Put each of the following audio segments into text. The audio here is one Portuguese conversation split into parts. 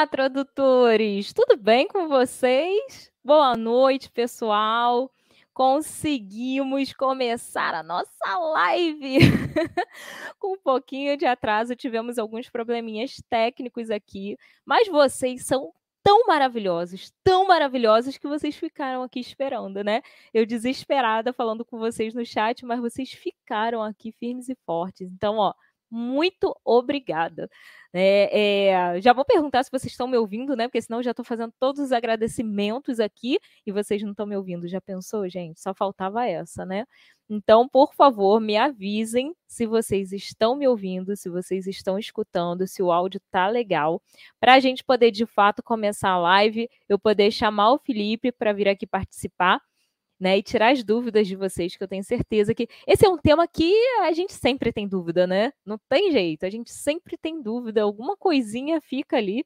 Olá, tradutores! Tudo bem com vocês? Boa noite, pessoal! Conseguimos começar a nossa live! com um pouquinho de atraso, tivemos alguns probleminhas técnicos aqui, mas vocês são tão maravilhosos, tão maravilhosos que vocês ficaram aqui esperando, né? Eu desesperada falando com vocês no chat, mas vocês ficaram aqui firmes e fortes. Então, ó, muito obrigada. É, é, já vou perguntar se vocês estão me ouvindo, né? Porque senão eu já estou fazendo todos os agradecimentos aqui e vocês não estão me ouvindo. Já pensou, gente? Só faltava essa, né? Então, por favor, me avisem se vocês estão me ouvindo, se vocês estão escutando, se o áudio tá legal, para a gente poder de fato começar a live, eu poder chamar o Felipe para vir aqui participar né, e tirar as dúvidas de vocês, que eu tenho certeza que esse é um tema que a gente sempre tem dúvida, né? Não tem jeito, a gente sempre tem dúvida, alguma coisinha fica ali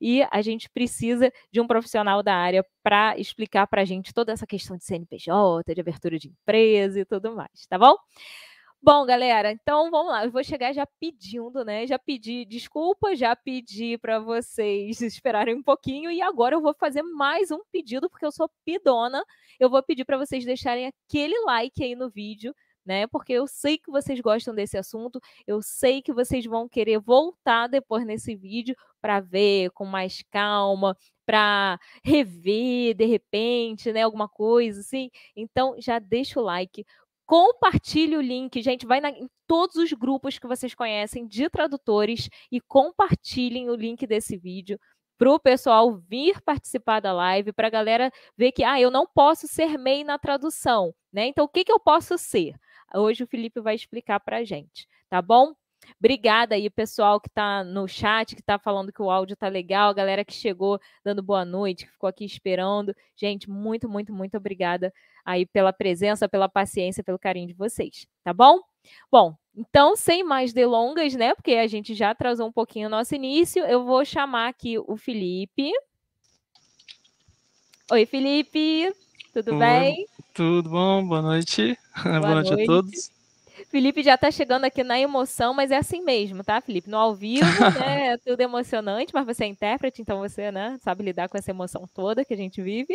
e a gente precisa de um profissional da área para explicar para a gente toda essa questão de CNPJ, de abertura de empresa e tudo mais, tá bom? Bom, galera, então vamos lá. Eu vou chegar já pedindo, né? Já pedi desculpa, já pedi para vocês esperarem um pouquinho e agora eu vou fazer mais um pedido porque eu sou pidona. Eu vou pedir para vocês deixarem aquele like aí no vídeo, né? Porque eu sei que vocês gostam desse assunto, eu sei que vocês vão querer voltar depois nesse vídeo para ver com mais calma, para rever de repente, né, alguma coisa assim. Então já deixa o like, Compartilhe o link, gente, vai na, em todos os grupos que vocês conhecem de tradutores e compartilhem o link desse vídeo para o pessoal vir participar da live, para a galera ver que, ah, eu não posso ser MEI na tradução, né? Então, o que, que eu posso ser? Hoje o Felipe vai explicar para a gente, tá bom? Obrigada aí, pessoal que está no chat, que está falando que o áudio está legal, galera que chegou dando boa noite, que ficou aqui esperando. Gente, muito, muito, muito obrigada aí pela presença, pela paciência, pelo carinho de vocês, tá bom? Bom, então, sem mais delongas, né? Porque a gente já atrasou um pouquinho o nosso início, eu vou chamar aqui o Felipe. Oi, Felipe, tudo Oi, bem? Tudo bom, boa noite. Boa, boa noite. noite a todos. Felipe já está chegando aqui na emoção, mas é assim mesmo, tá, Felipe? No ao vivo, né? É tudo emocionante, mas você é intérprete, então você, né, sabe lidar com essa emoção toda que a gente vive.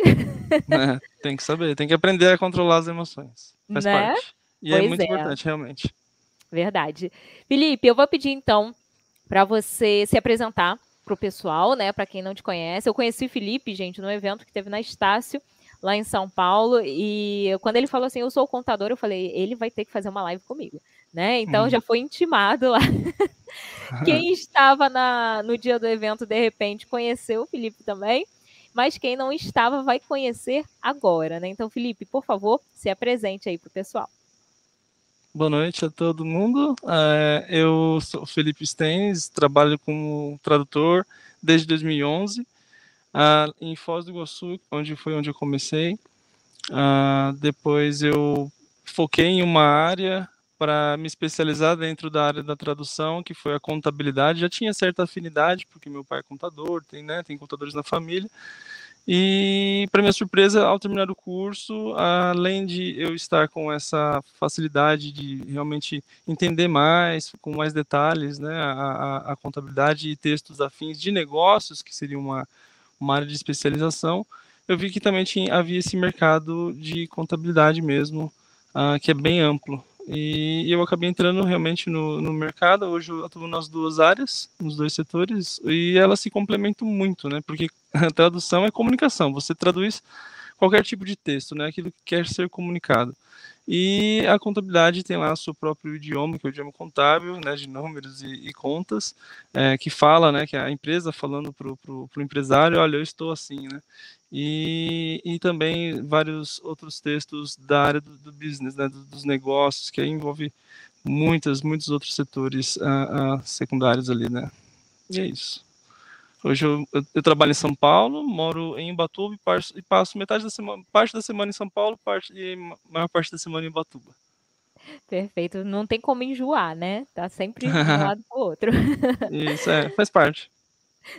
É, tem que saber, tem que aprender a controlar as emoções. Faz né? parte. E é pois é muito é. importante, realmente. Verdade. Felipe, eu vou pedir então para você se apresentar para o pessoal, né? Para quem não te conhece. Eu conheci o Felipe, gente, no evento que teve na Estácio lá em São Paulo. E quando ele falou assim, eu sou o contador, eu falei, ele vai ter que fazer uma live comigo. Né? Então hum. já foi intimado lá. quem estava na, no dia do evento, de repente, conheceu o Felipe também. Mas quem não estava vai conhecer agora, né? Então, Felipe, por favor, se apresente aí para o pessoal. Boa noite a todo mundo. É, eu sou Felipe Stens, trabalho como tradutor desde 2011 uh, em Foz do Iguaçu, onde foi onde eu comecei. Uh, depois eu foquei em uma área para me especializar dentro da área da tradução, que foi a contabilidade. Já tinha certa afinidade, porque meu pai é contador, tem, né, tem contadores na família. E, para minha surpresa, ao terminar o curso, além de eu estar com essa facilidade de realmente entender mais, com mais detalhes, né, a, a, a contabilidade e textos afins de negócios, que seria uma, uma área de especialização, eu vi que também tinha, havia esse mercado de contabilidade mesmo, uh, que é bem amplo. E eu acabei entrando realmente no, no mercado. Hoje eu atuo nas duas áreas, nos dois setores, e elas se complementam muito, né? Porque a tradução é comunicação. Você traduz qualquer tipo de texto, né? Aquilo que quer ser comunicado. E a contabilidade tem lá seu próprio idioma, que é o idioma contábil, né, de números e, e contas, é, que fala, né, que é a empresa falando para o empresário, olha, eu estou assim, né, e, e também vários outros textos da área do, do business, né, dos negócios, que envolve muitas, muitos outros setores uh, uh, secundários ali, né, e é isso. Hoje eu, eu, trabalho em São Paulo, moro em Ubatuba e passo, e passo metade da semana, parte da semana em São Paulo, parte, e maior parte da semana em Ubatuba. Perfeito, não tem como enjoar, né? Tá sempre de um lado pro outro. Isso, é, faz parte.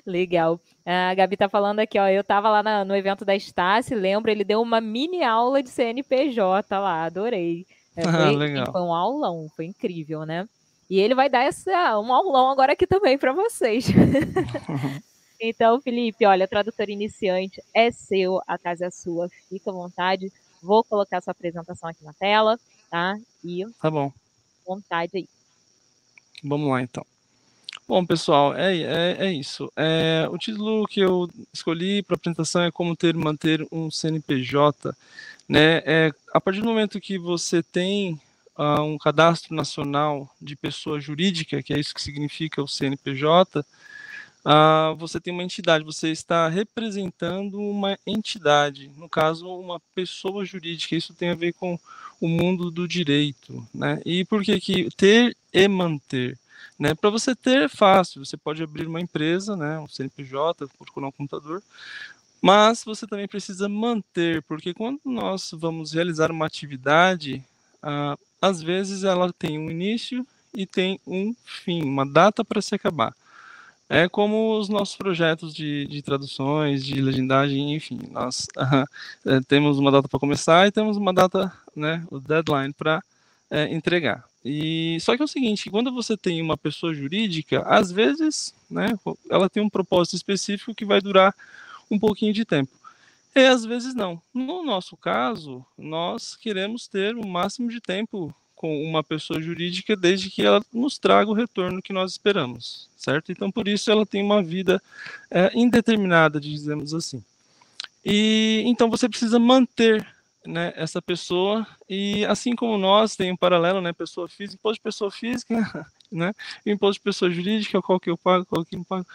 Legal. A Gabi tá falando aqui, ó. Eu tava lá na, no evento da Estácio, lembro, ele deu uma mini aula de CNPJ lá, adorei. É, foi, legal. foi um aulão, foi incrível, né? E ele vai dar essa, um aulão agora aqui também para vocês. Então, Felipe, olha, tradutor iniciante é seu, a casa é sua, fica à vontade. Vou colocar sua apresentação aqui na tela, tá? E tá bom. Vontade aí. Vamos lá, então. Bom, pessoal, é, é, é isso. É, o título que eu escolhi para apresentação é como ter manter um CNPJ. Né? É, a partir do momento que você tem uh, um cadastro nacional de pessoa jurídica, que é isso que significa o CNPJ, uh, você tem uma entidade, você está representando uma entidade, no caso, uma pessoa jurídica. Isso tem a ver com o mundo do direito. Né? E por que, que ter e manter? Né? Para você ter é fácil, você pode abrir uma empresa, né, um CNPJ, procurar um computador, mas você também precisa manter, porque quando nós vamos realizar uma atividade, ah, às vezes ela tem um início e tem um fim, uma data para se acabar. É como os nossos projetos de, de traduções, de legendagem, enfim, nós uh, temos uma data para começar e temos uma data, né, o deadline para é, entregar. E só que é o seguinte, quando você tem uma pessoa jurídica, às vezes, né, ela tem um propósito específico que vai durar um pouquinho de tempo. E às vezes não. No nosso caso, nós queremos ter o máximo de tempo com uma pessoa jurídica desde que ela nos traga o retorno que nós esperamos, certo? Então, por isso, ela tem uma vida é, indeterminada, dizemos assim. E então você precisa manter né, essa pessoa e assim como nós tem um paralelo, né, pessoa física, imposto de pessoa física, né, imposto de pessoa jurídica, qual que eu pago, qual que não pago.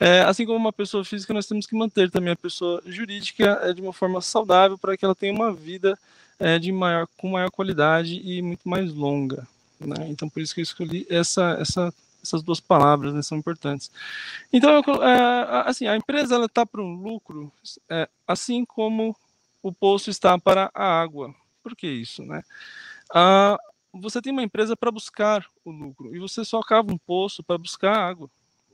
É, assim como uma pessoa física, nós temos que manter também a pessoa jurídica é, de uma forma saudável para que ela tenha uma vida é, de maior, com maior qualidade e muito mais longa. Né? Então, por isso que eu escolhi essa, essa, essas duas palavras, né, são importantes. Então, eu, é, assim, a empresa ela está para um lucro, é, assim como o poço está para a água. Por que isso, né? Ah, você tem uma empresa para buscar o lucro e você só cava um poço para buscar água.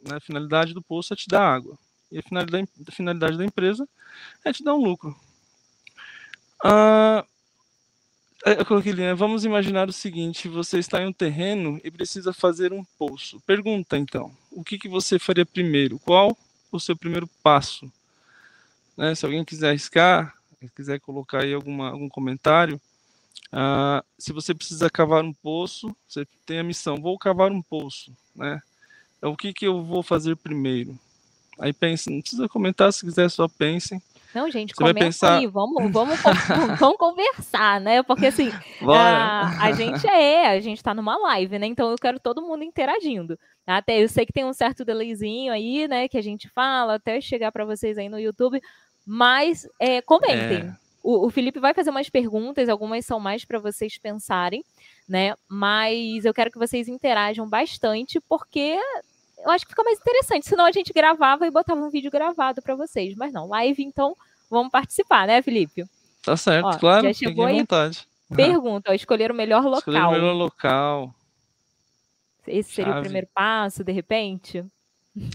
Né? A finalidade do poço é te dar água e a finalidade, a finalidade da empresa é te dar um lucro. Ah, eu coloquei ali, né? Vamos imaginar o seguinte: você está em um terreno e precisa fazer um poço. Pergunta então: o que, que você faria primeiro? Qual o seu primeiro passo? Né? Se alguém quiser arriscar, quiser colocar aí alguma, algum comentário, uh, se você precisa cavar um poço, você tem a missão: vou cavar um poço, né? É o que, que eu vou fazer primeiro? Aí pensa, não precisa comentar, se quiser só pensem. Não, gente, Você pensar... aí, vamos, vamos, vamos conversar, né? Porque assim, a, a, gente é, a gente tá numa live, né? Então eu quero todo mundo interagindo. Até eu sei que tem um certo delayzinho aí, né? Que a gente fala até chegar para vocês aí no YouTube, mas é, comentem. É. O, o, Felipe vai fazer umas perguntas, algumas são mais para vocês pensarem, né? Mas eu quero que vocês interajam bastante, porque eu acho que fica mais interessante. Senão a gente gravava e botava um vídeo gravado para vocês. Mas não, live, então vamos participar, né, Felipe? Tá certo, ó, claro. Já chegou aí. Vontade. Pergunta, ó, escolher o melhor local. Escolher o melhor local. Esse seria Chave. o primeiro passo, de repente?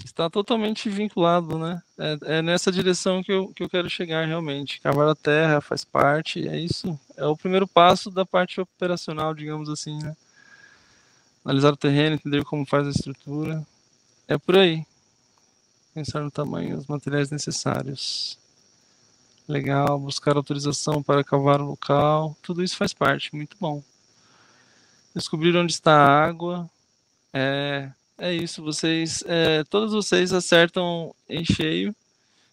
Está totalmente vinculado, né? É, é, nessa direção que eu, que eu quero chegar realmente. Cavar a terra faz parte, é isso. É o primeiro passo da parte operacional, digamos assim, né? Analisar o terreno, entender como faz a estrutura, é por aí. Pensar no tamanho e os materiais necessários. Legal, buscar autorização para cavar o local, tudo isso faz parte, muito bom. Descobrir onde está a água, é, é isso, vocês, é, todos vocês acertam em cheio,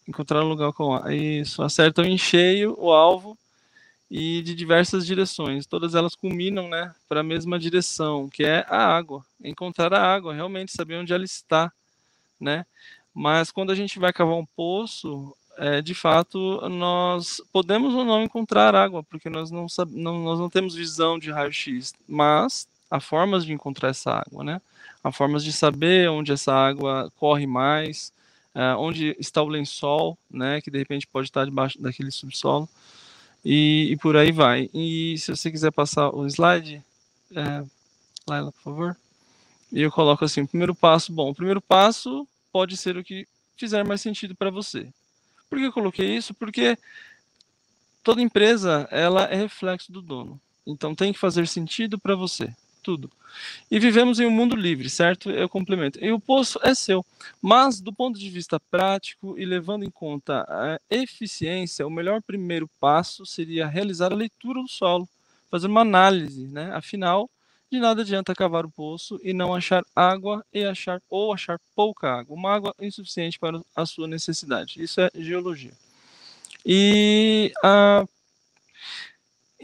encontrar um lugar com isso, acertam em cheio o alvo e de diversas direções, todas elas culminam, né, para a mesma direção, que é a água, encontrar a água, realmente saber onde ela está, né? Mas quando a gente vai cavar um poço, é, de fato, nós podemos ou não encontrar água, porque nós não, não, nós não temos visão de raio-x, mas há formas de encontrar essa água, né? Há formas de saber onde essa água corre mais, é, onde está o lençol, né? Que de repente pode estar debaixo daquele subsolo e, e, por aí vai. E se você quiser passar o slide, é, Laila, por favor. E eu coloco assim, o primeiro passo, bom, o primeiro passo pode ser o que fizer mais sentido para você. Por que eu coloquei isso? Porque toda empresa, ela é reflexo do dono. Então tem que fazer sentido para você. Tudo. E vivemos em um mundo livre, certo? Eu complemento. E o poço é seu. Mas, do ponto de vista prático e levando em conta a eficiência, o melhor primeiro passo seria realizar a leitura do solo, fazer uma análise, né? Afinal, de nada adianta cavar o poço e não achar água e achar ou achar pouca água, uma água insuficiente para a sua necessidade. Isso é geologia. E a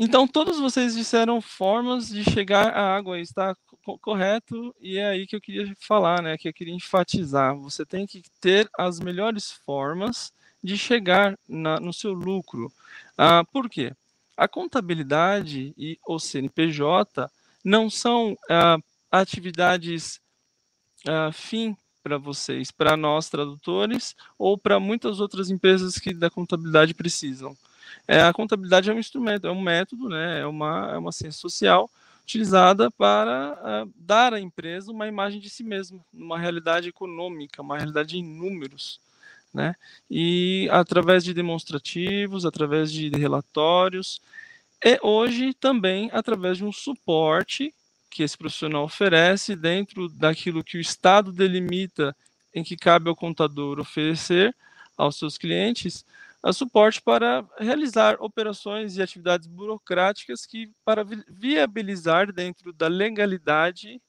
então, todos vocês disseram formas de chegar à água, está correto, e é aí que eu queria falar, né, que eu queria enfatizar. Você tem que ter as melhores formas de chegar na, no seu lucro. Ah, por quê? A contabilidade e o CNPJ não são ah, atividades ah, fim para vocês, para nós tradutores ou para muitas outras empresas que da contabilidade precisam. É, a contabilidade é um instrumento, é um método, né, é, uma, é uma ciência social utilizada para uh, dar à empresa uma imagem de si mesma, uma realidade econômica, uma realidade em números. Né? E através de demonstrativos, através de relatórios, e hoje também através de um suporte que esse profissional oferece dentro daquilo que o Estado delimita em que cabe ao contador oferecer aos seus clientes, a suporte para realizar operações e atividades burocráticas que para viabilizar dentro da legalidade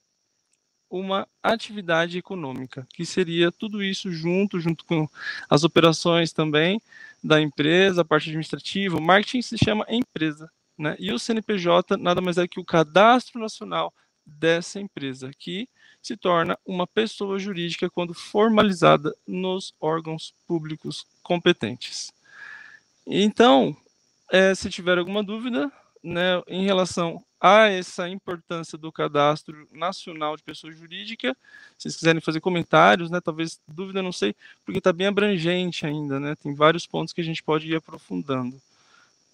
uma atividade econômica, que seria tudo isso junto, junto com as operações também da empresa, a parte administrativa, o marketing se chama empresa, né? E o CNPJ nada mais é que o cadastro nacional dessa empresa, que se torna uma pessoa jurídica quando formalizada nos órgãos públicos competentes. Então, é, se tiver alguma dúvida né, em relação a essa importância do cadastro nacional de pessoa jurídica, se vocês quiserem fazer comentários, né, talvez dúvida, não sei, porque está bem abrangente ainda, né, tem vários pontos que a gente pode ir aprofundando.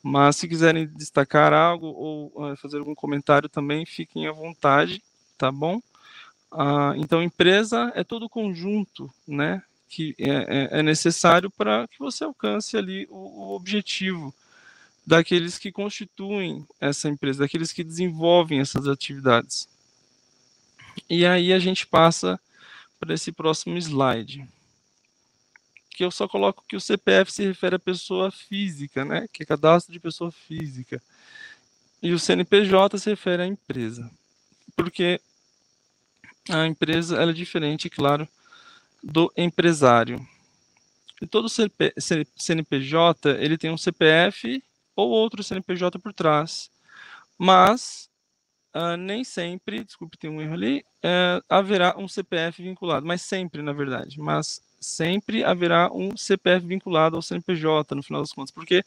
Mas se quiserem destacar algo ou uh, fazer algum comentário também, fiquem à vontade, tá bom? Uh, então, empresa é todo o conjunto, né, que é, é, é necessário para que você alcance ali o, o, objetivo daqueles que constituem essa empresa, daqueles que desenvolvem essas atividades. E aí a gente passa para esse próximo slide, que eu só coloco que o CPF se refere à pessoa física, né, que é cadastro de pessoa física, e o CNPJ se refere à empresa, porque a empresa ela é diferente, claro, do empresário. E todo CP, CNPJ ele tem um CPF ou outro CNPJ por trás, mas uh, nem sempre, desculpe, tem um erro ali, uh, haverá um CPF vinculado, mas sempre, na verdade, mas sempre haverá um CPF vinculado ao CNPJ, no final das contas, porque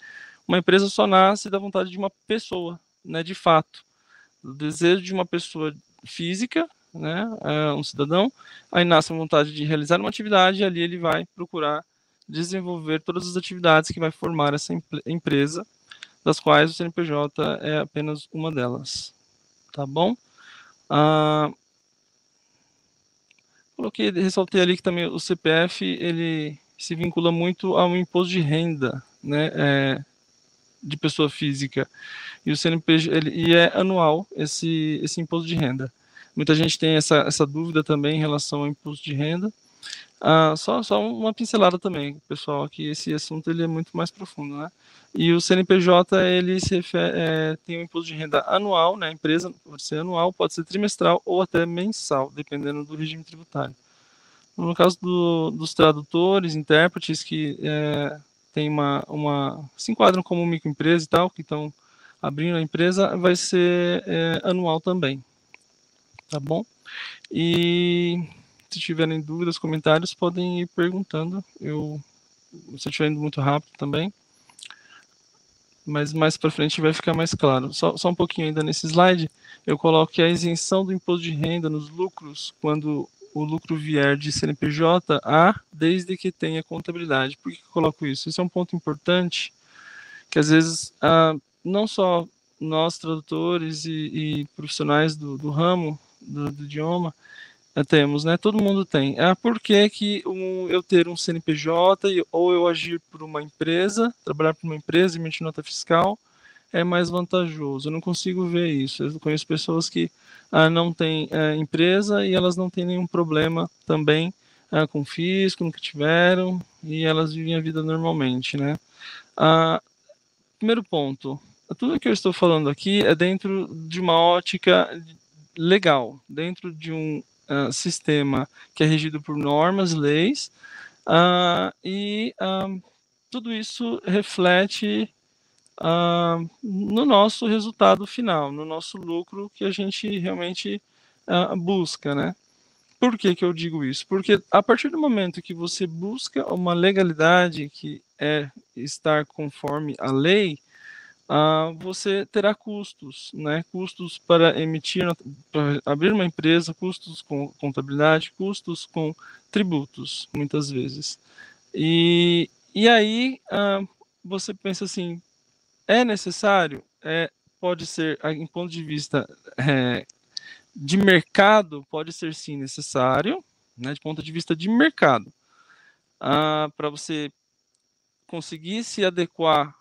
uma empresa só nasce da vontade de uma pessoa, né, de fato, do desejo de uma pessoa física né, é um cidadão, aí nasce a vontade de realizar uma atividade e ali ele vai procurar desenvolver todas as atividades que vai formar essa empresa, das quais o CNPJ é apenas uma delas. Tá bom? Ah, coloquei, ressaltei ali que também o CPF ele se vincula muito ao imposto de renda, né, é, de pessoa física. E o CNPJ ele, e é anual esse esse imposto de renda. Muita gente tem essa, essa dúvida também em relação ao imposto de renda. Ah, só, só uma pincelada também, pessoal, que esse assunto ele é muito mais profundo, né? E o CNPJ ele se refere, é, tem um imposto de renda anual, né? A empresa pode ser anual, pode ser trimestral ou até mensal, dependendo do regime tributário. No caso do, dos tradutores, intérpretes que é, tem uma, uma se enquadram como microempresa e tal, que estão abrindo a empresa, vai ser é, anual também tá bom? E se tiverem dúvidas, comentários, podem ir perguntando. Eu, se eu estiver indo muito rápido também, mas mais para frente vai ficar mais claro. Só, só um pouquinho ainda nesse slide, eu coloco que a isenção do imposto de renda nos lucros, quando o lucro vier de CNPJ a, desde que tenha contabilidade. Por que eu coloco isso? Isso é um ponto importante, que às vezes, ah, não só nós, tradutores e, e profissionais do, do ramo, do, do idioma, eh, temos, né? Todo mundo tem. É por que, que um, eu ter um CNPJ ou eu agir por uma empresa, trabalhar por uma empresa, emitir nota fiscal, é mais vantajoso. Eu não consigo ver isso. Eu conheço pessoas que ah, não têm ah, empresa e elas não têm nenhum problema também ah, com fisco, nunca tiveram, e elas vivem a vida normalmente, né? Ah, primeiro ponto, tudo que eu estou falando aqui é dentro de uma ótica legal, dentro de um uh, sistema que é regido por normas, leis, uh, e uh, tudo isso reflete no nosso resultado final, no nosso lucro que a gente realmente busca, né? Por que, que eu digo isso? Porque a partir do momento que você busca uma legalidade que é estar conforme a lei, você terá custos, né? Custos para emitir, para abrir uma empresa, custos com contabilidade, custos com tributos, muitas vezes. E, e aí uh, você pensa assim, é necessário? É, pode ser, em ponto de vista é, de mercado, pode ser sim necessário, né, de ponto de vista de mercado, uh, para você conseguir se adequar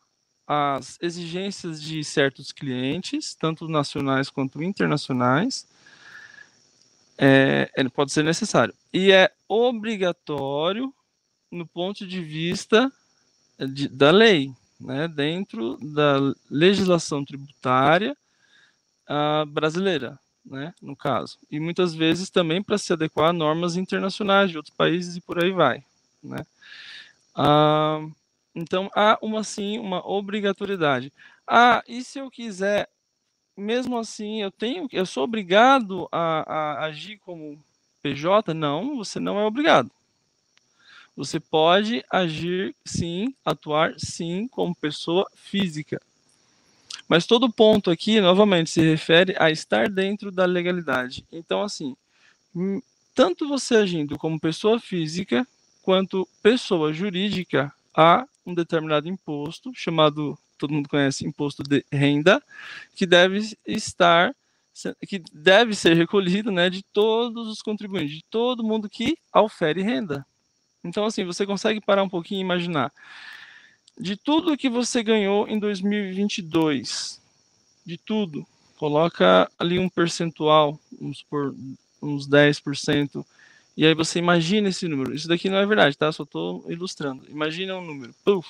às exigências de certos clientes, tanto nacionais quanto internacionais, é, ele pode ser necessário. E é obrigatório no ponto de vista de, da lei, né, dentro da legislação tributária uh, brasileira, né, no caso. E muitas vezes também para se adequar a normas internacionais de outros países e por aí vai. Né. Uh, então há uma sim uma obrigatoriedade. Ah, e se eu quiser, mesmo assim, eu tenho, eu sou obrigado a, a agir como PJ? Não, você não é obrigado. Você pode agir sim, atuar sim como pessoa física. Mas todo ponto aqui, novamente, se refere a estar dentro da legalidade. Então, assim, hum, tanto você agindo como pessoa física quanto pessoa jurídica, há um determinado imposto, chamado, todo mundo conhece, imposto de renda, que deve estar, que deve ser recolhido né, de todos os contribuintes, de todo mundo que aufere renda. Então, assim, você consegue parar um pouquinho e imaginar. De tudo que você ganhou em 2022, de tudo, coloca ali um percentual, vamos supor, uns 10%, e aí você imagina esse número. Isso daqui não é verdade, tá? Só estou ilustrando. Imagina um número. Puf.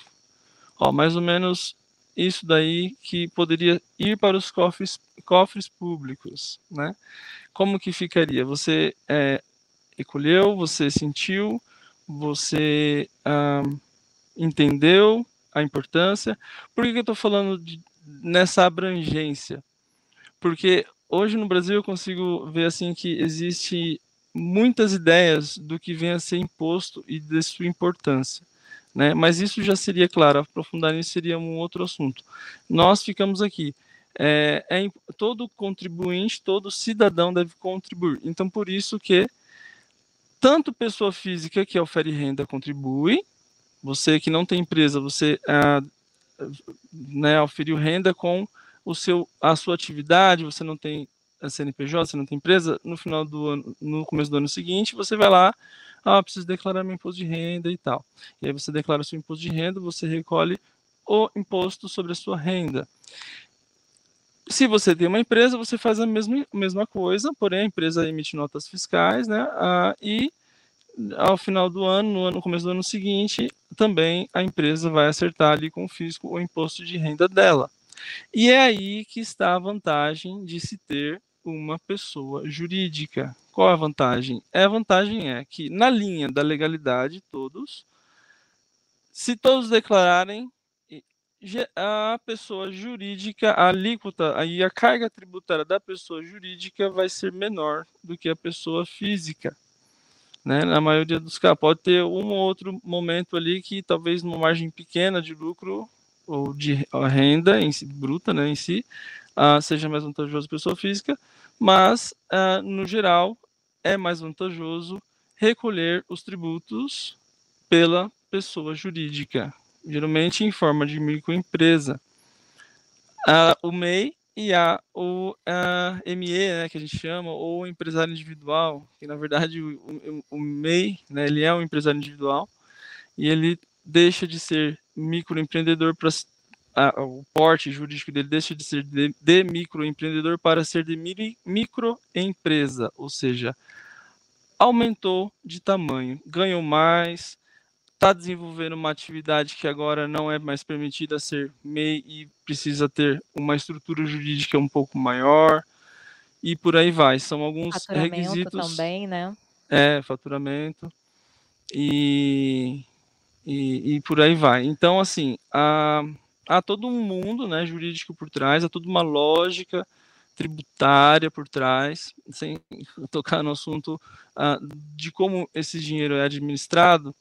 Ó, mais ou menos isso daí que poderia ir para os cofres, cofres públicos, né? Como que ficaria? Você é, recolheu, você sentiu, você ah, entendeu a importância. Por que, que eu estou falando de, nessa abrangência? Porque hoje no Brasil eu consigo ver assim que existe muitas ideias do que vem a ser imposto e de sua importância. Né? Mas isso já seria, claro, aprofundar nisso seria um outro assunto. Nós ficamos aqui. É, é, todo contribuinte, todo cidadão deve contribuir. Então, por isso que tanto pessoa física que ofere renda contribui, você que não tem empresa, você ah, né, oferiu renda com o seu, a sua atividade, você não tem CNPJ, você não tem empresa, no final do ano, no começo do ano seguinte, você vai lá, ah, preciso declarar meu imposto de renda e tal. E aí você declara seu imposto de renda, você recolhe o imposto sobre a sua renda. Se você tem uma empresa, você faz a mesma, mesma coisa, porém a empresa emite notas fiscais, né? Ah, e ao final do ano, no, ano, no começo do ano seguinte, também a empresa vai acertar ali com o fisco o imposto de renda dela. E é aí que está a vantagem de se ter uma pessoa jurídica. Qual a vantagem? É, a vantagem é que, na linha da legalidade, todos, se todos declararem, a pessoa jurídica, a alíquota, aí a carga tributária da pessoa jurídica vai ser menor do que a pessoa física. Né? Na maioria dos casos, pode ter um ou outro momento ali que talvez uma margem pequena de lucro ou de renda em si, bruta, né, em si, uh, seja mais vantajoso para a pessoa física, mas, uh, no geral, é mais vantajoso recolher os tributos pela pessoa jurídica, geralmente em forma de microempresa. Uh, o MEI e a, o ME, né, que a gente chama, ou empresário individual, que na verdade o, o, o MEI, né, ele é um empresário individual, e ele deixa de ser microempreendedor para a, o porte jurídico dele deixa de ser de, de microempreendedor para ser de microempresa, ou seja, aumentou de tamanho, ganhou mais, está desenvolvendo uma atividade que agora não é mais permitida ser MEI e precisa ter uma estrutura jurídica um pouco maior e por aí vai. São alguns requisitos também, né? É, faturamento e, e, e por aí vai. Então, assim, há, há todo um mundo né, jurídico por trás, há toda uma lógica tributária por trás, sem tocar no assunto uh, de como esse dinheiro é administrado,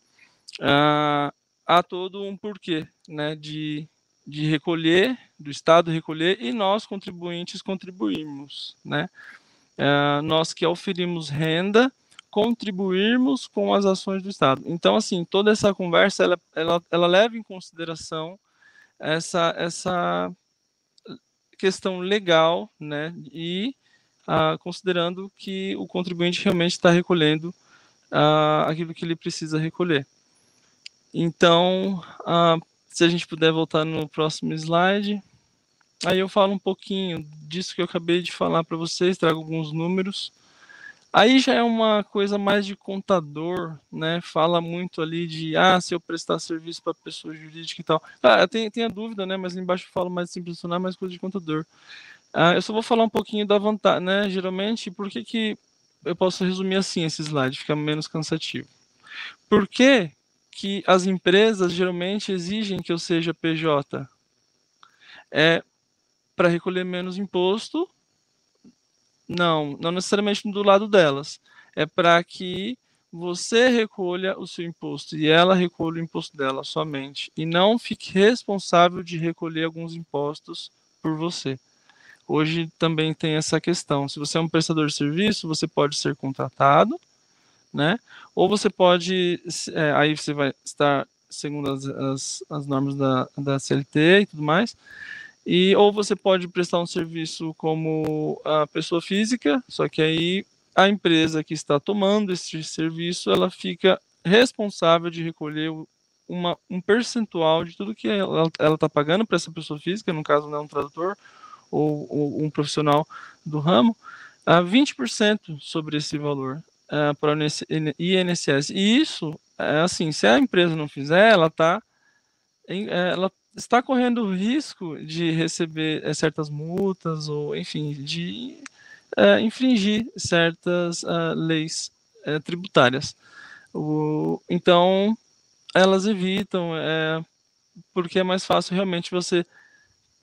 uh, há todo um porquê, né, de, de recolher, do Estado recolher e nós, contribuintes, contribuirmos, né, uh, nós que oferimos renda, contribuirmos com as ações do Estado. Então, assim, toda essa conversa, ela, ela, ela leva em consideração essa, essa questão legal, né, e uh, considerando que o contribuinte realmente está recolhendo uh, aquilo que ele precisa recolher. Então, uh, se a gente puder voltar no próximo slide, aí eu falo um pouquinho disso que eu acabei de falar para vocês, trago alguns números. Aí já é uma coisa mais de contador, né? Fala muito ali de, ah, se eu prestar serviço para pessoa jurídica e tal. Ah, tem, tem a dúvida, né? Mas embaixo eu falo mais simples funcionar, mais coisa de contador. Ah, eu só vou falar um pouquinho da vantagem, né? Geralmente, por que que eu posso resumir assim esse slide, fica menos cansativo. Por que que as empresas geralmente exigem que eu seja PJ? É para recolher menos imposto? Não, não necessariamente do lado delas. É para que você recolha o seu imposto e ela recolha o imposto dela somente. E não fique responsável de recolher alguns impostos por você. Hoje também tem essa questão. Se você é um prestador de serviço, você pode ser contratado né? Ou você pode, é, aí você vai estar segundo as, as, as, normas da, da CLT e tudo mais, e ou você pode prestar um serviço como a pessoa física, só que aí a empresa que está tomando esse serviço, ela fica responsável de recolher uma, um percentual de tudo que ela está pagando para essa pessoa física, no caso, né, um tradutor ou, ou um profissional do ramo, a 20% sobre esse valor uh, para o INSS. E isso, é assim, se a empresa não fizer, ela está é, ela está correndo o risco de receber é, certas multas ou, enfim, de é, infringir certas uh, leis é, tributárias. O, então, elas evitam, é, porque é mais fácil realmente você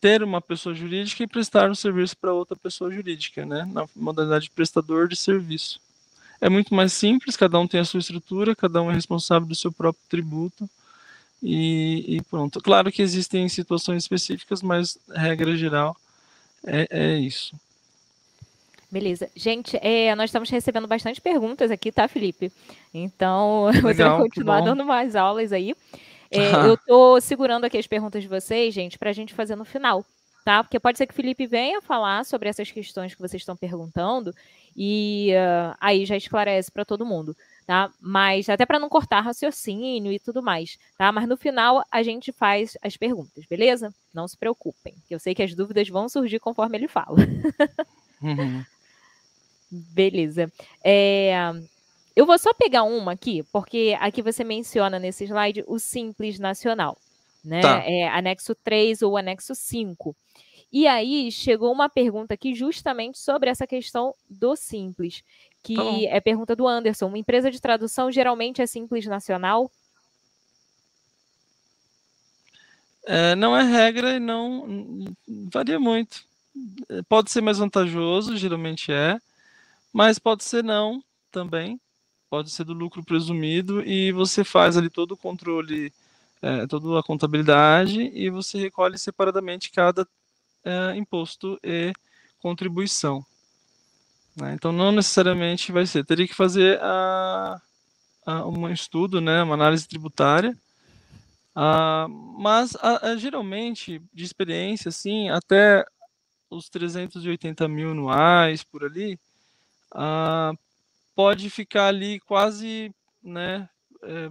ter uma pessoa jurídica e prestar um serviço para outra pessoa jurídica, né, na modalidade de prestador de serviço é muito mais simples, cada um tem a sua estrutura, cada um é responsável do seu próprio tributo e, e pronto. Claro que existem situações específicas, mas regra geral é, é isso. Beleza. Gente, é, nós estamos recebendo bastante perguntas aqui, tá, Felipe? Então, Legal, você vai continuar dando mais aulas aí. É, eu estou segurando aqui as perguntas de vocês, gente, para a gente fazer no final, tá? Porque pode ser que o Felipe venha falar sobre essas questões que vocês estão perguntando e uh, aí já esclarece para todo mundo, tá? Mas até para não cortar raciocínio e tudo mais, tá? Mas no final a gente faz as perguntas, beleza? Não se preocupem, que eu sei que as dúvidas vão surgir conforme ele fala. uhum. Beleza. É, eu vou só pegar uma aqui, porque aqui você menciona nesse slide o Simples Nacional, né? Tá. É anexo 3 ou anexo 5. E aí chegou uma pergunta aqui justamente sobre essa questão do simples, que tá é pergunta do Anderson. Uma empresa de tradução geralmente é simples nacional? É, não é regra e não varia muito. Pode ser mais vantajoso, geralmente é, mas pode ser não também. Pode ser do lucro presumido e você faz ali todo o controle, é, toda a contabilidade e você recolhe separadamente cada é, imposto e contribuição. Né? Então, não necessariamente vai ser. Teria que fazer a, a um estudo, né, uma análise tributária, a, mas a, a, geralmente, de experiência, assim, até os 380 mil anuais, por ali, pode ficar ali quase né, é,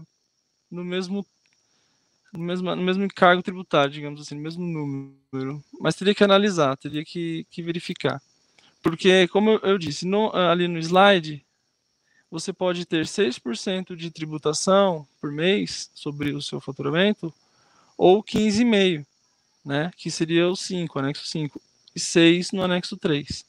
no mesmo no mesmo, no mesmo encargo tributário, digamos assim, no mesmo número. Mas teria que analisar, teria que, que verificar. Porque, como eu, disse, no, ali no slide, você pode ter 6% de tributação por mês sobre o seu faturamento, ou 15,5%, né? Que seria o 5, anexo 5, e 6 no anexo 3.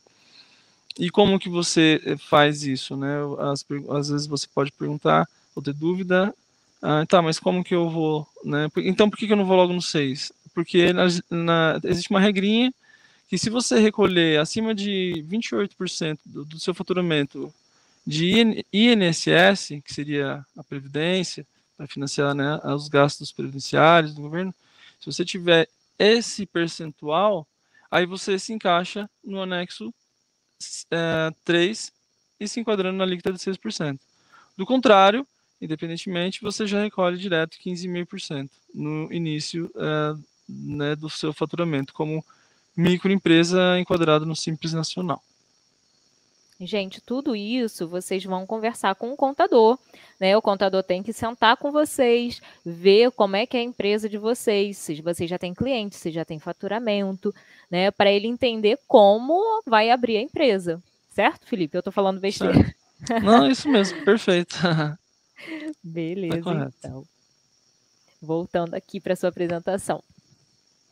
E como que você eh, faz isso, né? Às, às vezes você pode perguntar ou ter dúvida, ah, tá, mas como que eu vou, né? Então por que, que eu não vou logo no 6? Porque na, na, existe uma regrinha que se você recolher acima de 28% do, do seu faturamento de INSS, que seria a previdência, para financiar né, os gastos previdenciários do governo, se você tiver esse percentual, aí você se encaixa no anexo é, 3 e se enquadrando na alíquota de 6%. Do contrário, independentemente, você já recolhe direto 15,5% no início é, né, do seu faturamento, como microempresa enquadrada no Simples Nacional. Gente, tudo isso vocês vão conversar com o contador, né? O contador tem que sentar com vocês, ver como é que é a empresa de vocês, se vocês já têm clientes, se já tem faturamento, né? Para ele entender como vai abrir a empresa. Certo, Felipe? Eu estou falando besteira. Não, isso mesmo, perfeito. Beleza, tá então. Voltando aqui para sua apresentação.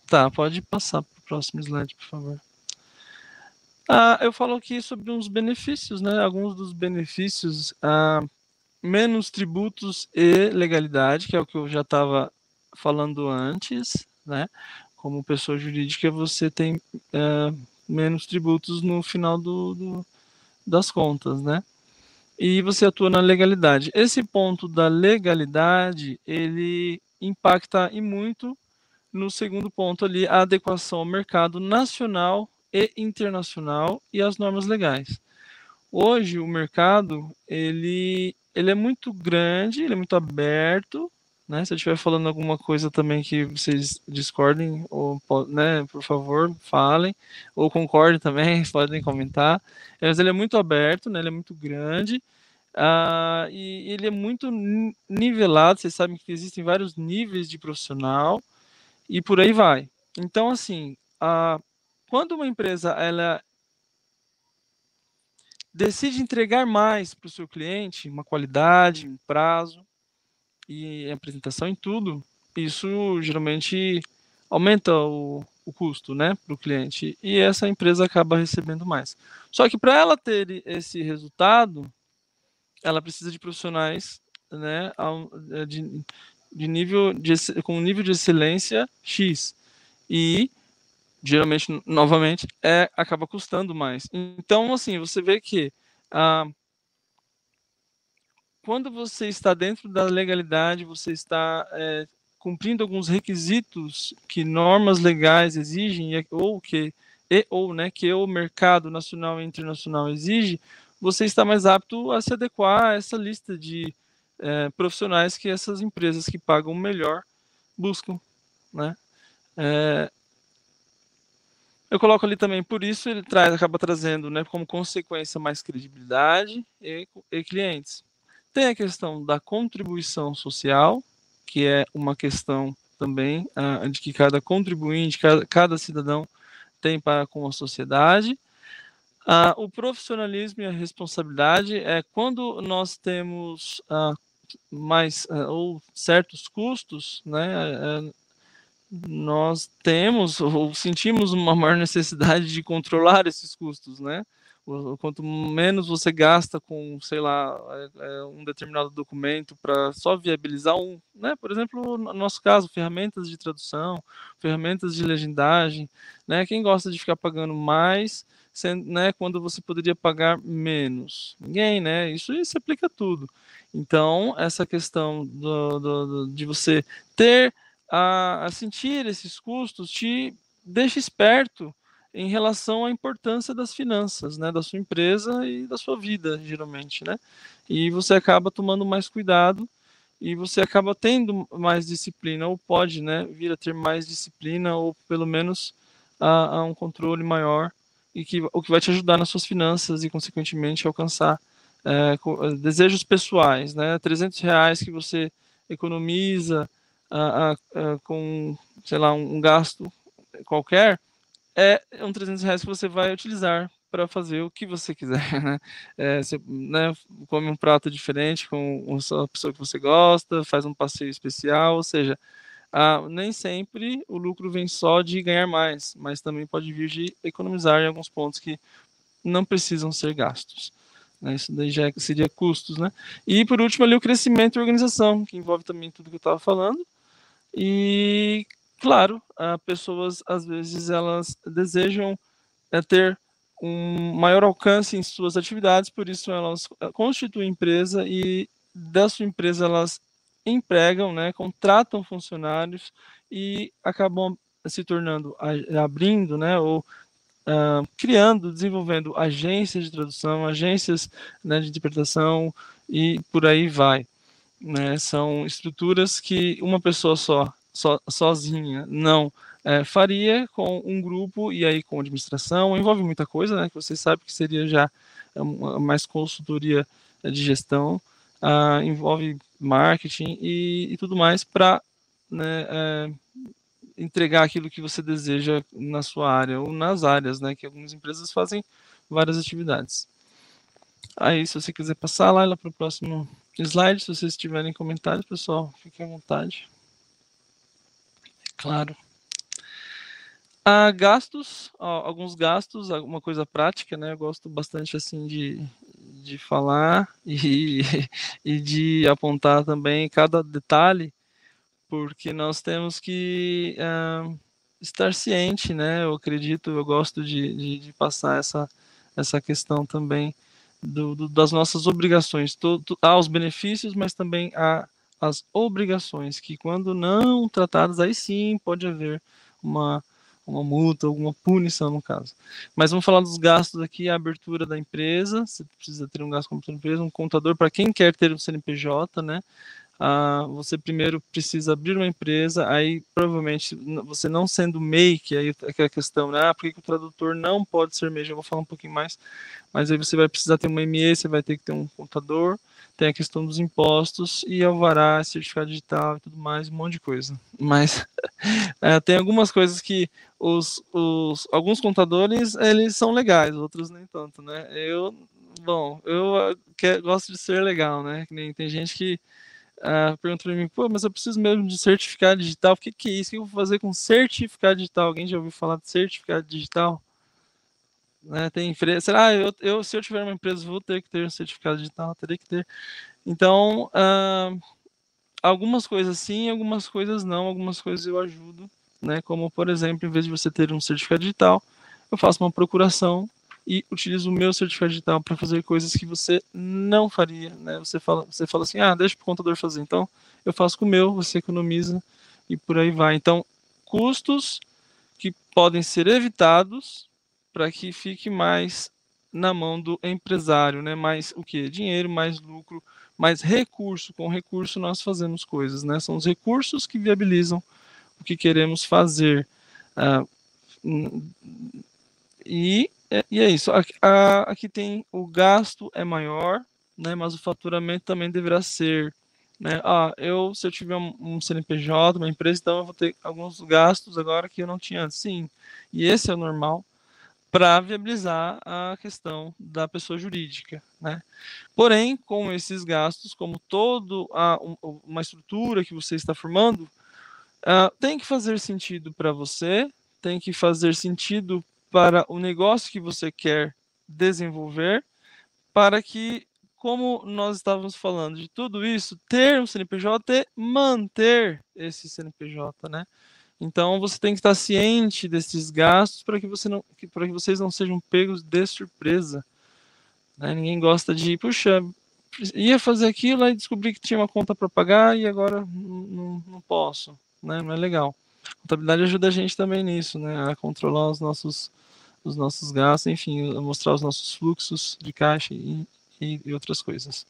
Tá, pode passar próximo slide, por favor. Ah, eu falo aqui sobre uns benefícios, né? Alguns dos benefícios, ah, menos tributos e legalidade, que é o que eu já estava falando antes, né? Como pessoa jurídica, você tem ah, menos tributos no final do, do, das contas, né? E você atua na legalidade. Esse ponto da legalidade, ele impacta e muito no segundo ponto ali, a adequação ao mercado nacional e internacional e as normas legais. Hoje o mercado ele, ele é muito grande, ele é muito aberto, né? Se eu estiver falando alguma coisa também que vocês discordem, ou, né, por favor, falem, ou concordem também, podem comentar. Mas ele é muito aberto, né? Ele é muito grande. Uh, e ele é muito nivelado. Vocês sabem que existem vários níveis de profissional e por aí vai. Então, assim, a quando uma empresa ela decide entregar mais para o seu cliente, uma qualidade, um prazo e apresentação em tudo, isso geralmente aumenta o, o custo né, para o cliente e essa empresa acaba recebendo mais. Só que para ela ter esse resultado, ela precisa de profissionais né, de, de nível de, com nível de excelência X. E geralmente, novamente, é acaba custando mais. Então, assim, você vê que ah, quando você está dentro da legalidade, você está é, cumprindo alguns requisitos que normas legais exigem ou que e, ou né que o mercado nacional e internacional exige, você está mais apto a se adequar a essa lista de é, profissionais que essas empresas que pagam melhor buscam, né? É, eu coloco ali também, por isso ele traz, acaba trazendo, né, como consequência mais credibilidade e, e clientes. Tem a questão da contribuição social, que é uma questão também uh, de que cada contribuinte, cada, cada, cidadão tem para com a sociedade. Uh, o profissionalismo e a responsabilidade é quando nós temos uh, mais ou certos custos, né, nós temos ou sentimos uma maior necessidade de controlar esses custos, né? Quanto menos você gasta com, sei lá, é, é, um determinado documento para só viabilizar um, né? Por exemplo, no nosso caso, ferramentas de tradução, ferramentas de legendagem, né? Quem gosta de ficar pagando mais, sendo, né? Quando você poderia pagar menos? Ninguém, né? Isso se aplica a tudo. Então, essa questão do, do, do, de você ter a, a sentir esses custos te deixa esperto em relação à importância das finanças, né, da sua empresa e da sua vida, geralmente, né? E você acaba tomando mais cuidado e você acaba tendo mais disciplina ou pode, né, vir a ter mais disciplina ou pelo menos a, a um controle maior e que o que vai te ajudar nas suas finanças e consequentemente alcançar é, desejos pessoais, né? 300 reais que você economiza com, sei lá, um, um, gasto qualquer, é um 300 reais que você vai utilizar para fazer o que você quiser, né? É, você né, come um prato diferente com a pessoa que você gosta, faz um passeio especial, ou seja, ah, nem sempre o lucro vem só de ganhar mais, mas também pode vir de economizar em alguns pontos que não precisam ser gastos. Né? Isso daí já seria custos, né? E por último ali o crescimento e organização, que envolve também tudo que eu estava falando. E claro, ah, pessoas às vezes elas desejam é, ter um maior alcance em suas atividades, por isso elas ah, constituem empresa e da sua empresa elas empregam, né, contratam funcionários e acabam se tornando, abrindo, né, ou uh, criando, desenvolvendo agências de tradução, agências né, de interpretação e por aí vai. Né? São estruturas que uma pessoa só, so, sozinha não é, faria com um grupo e aí com administração, envolve muita coisa, né, que você sabe que seria já mais consultoria de gestão, uh, envolve marketing e, e tudo mais para né, é, entregar aquilo que você deseja na sua área ou nas áreas, né? Que algumas empresas fazem várias atividades. Aí, se você quiser passar lá, lá para o próximo slide, se vocês tiverem comentários, pessoal, fiquem à vontade. É claro. Ah, gastos, ó, alguns gastos, alguma coisa prática, né? Eu gosto bastante assim de, de falar e, e de apontar também cada detalhe, porque nós temos que uh, estar ciente, né? Eu acredito, eu gosto de, de, de passar essa, essa questão também do, do, das nossas obrigações. Todo, há os benefícios, mas também há as obrigações, que quando não tratadas, aí sim pode haver uma uma multa, alguma punição no caso. Mas vamos falar dos gastos aqui, a abertura da empresa, você precisa ter um gasto como empresa, um contador para quem quer ter um CNPJ, né? Ah, você primeiro precisa abrir uma empresa, aí provavelmente você não sendo MEI, que aí é a questão, né? Ah, por que, que o tradutor não pode ser MEI? Já vou falar um pouquinho mais, mas aí você vai precisar ter uma ME, você vai ter que ter um contador, tem a questão dos impostos e alvará, certificado digital e tudo mais, um monte de coisa. Mas é, tem algumas coisas que os, os alguns contadores eles são legais, outros nem tanto, né? Eu, bom, eu que, gosto de ser legal, né? Nem, tem gente que uh, pergunta para mim, pô, mas eu preciso mesmo de certificado digital. O que, que é isso? O que eu vou fazer com certificado digital? Alguém já ouviu falar de certificado digital? Né, tem empresa, será eu, eu, se eu tiver uma empresa, vou ter que ter um certificado digital, teria que ter. Então, uh, algumas coisas sim, algumas coisas não, algumas coisas eu ajudo, né? Como por exemplo, em vez de você ter um certificado digital, eu faço uma procuração e utilizo o meu certificado digital para fazer coisas que você não faria, né? Você fala, você fala assim, ah, deixa para o contador fazer. Então, eu faço com o meu, você economiza e por aí vai. Então, custos que podem ser evitados para que fique mais na mão do empresário, né? Mais o que? Dinheiro, mais lucro, mais recurso. Com recurso nós fazemos coisas, né? São os recursos que viabilizam o que queremos fazer. Ah, e, e é isso. Aqui, tem o gasto é maior, né? Mas o faturamento também deverá ser né? Ah, eu, se eu tiver um, um, CNPJ, uma empresa, então eu vou ter alguns gastos agora que eu não tinha antes. Sim, e esse é o normal para viabilizar a questão da pessoa jurídica. Né? Porém, com esses gastos, como toda uma estrutura que você está formando, uh, tem que fazer sentido para você, tem que fazer sentido para o negócio que você quer desenvolver, para que, como nós estávamos falando de tudo isso, ter um CNPJ e manter esse CNPJ, né? Então você tem que estar ciente desses gastos para que você não, para que vocês não sejam pegos de surpresa. Né? Ninguém gosta de, puxa, ia fazer aquilo e descobri que tinha uma conta para pagar e agora não, não posso, né? Não é legal. A contabilidade ajuda a gente também nisso, né? A controlar os nossos os nossos gastos, enfim, a mostrar os nossos fluxos de caixa e, e, e outras coisas.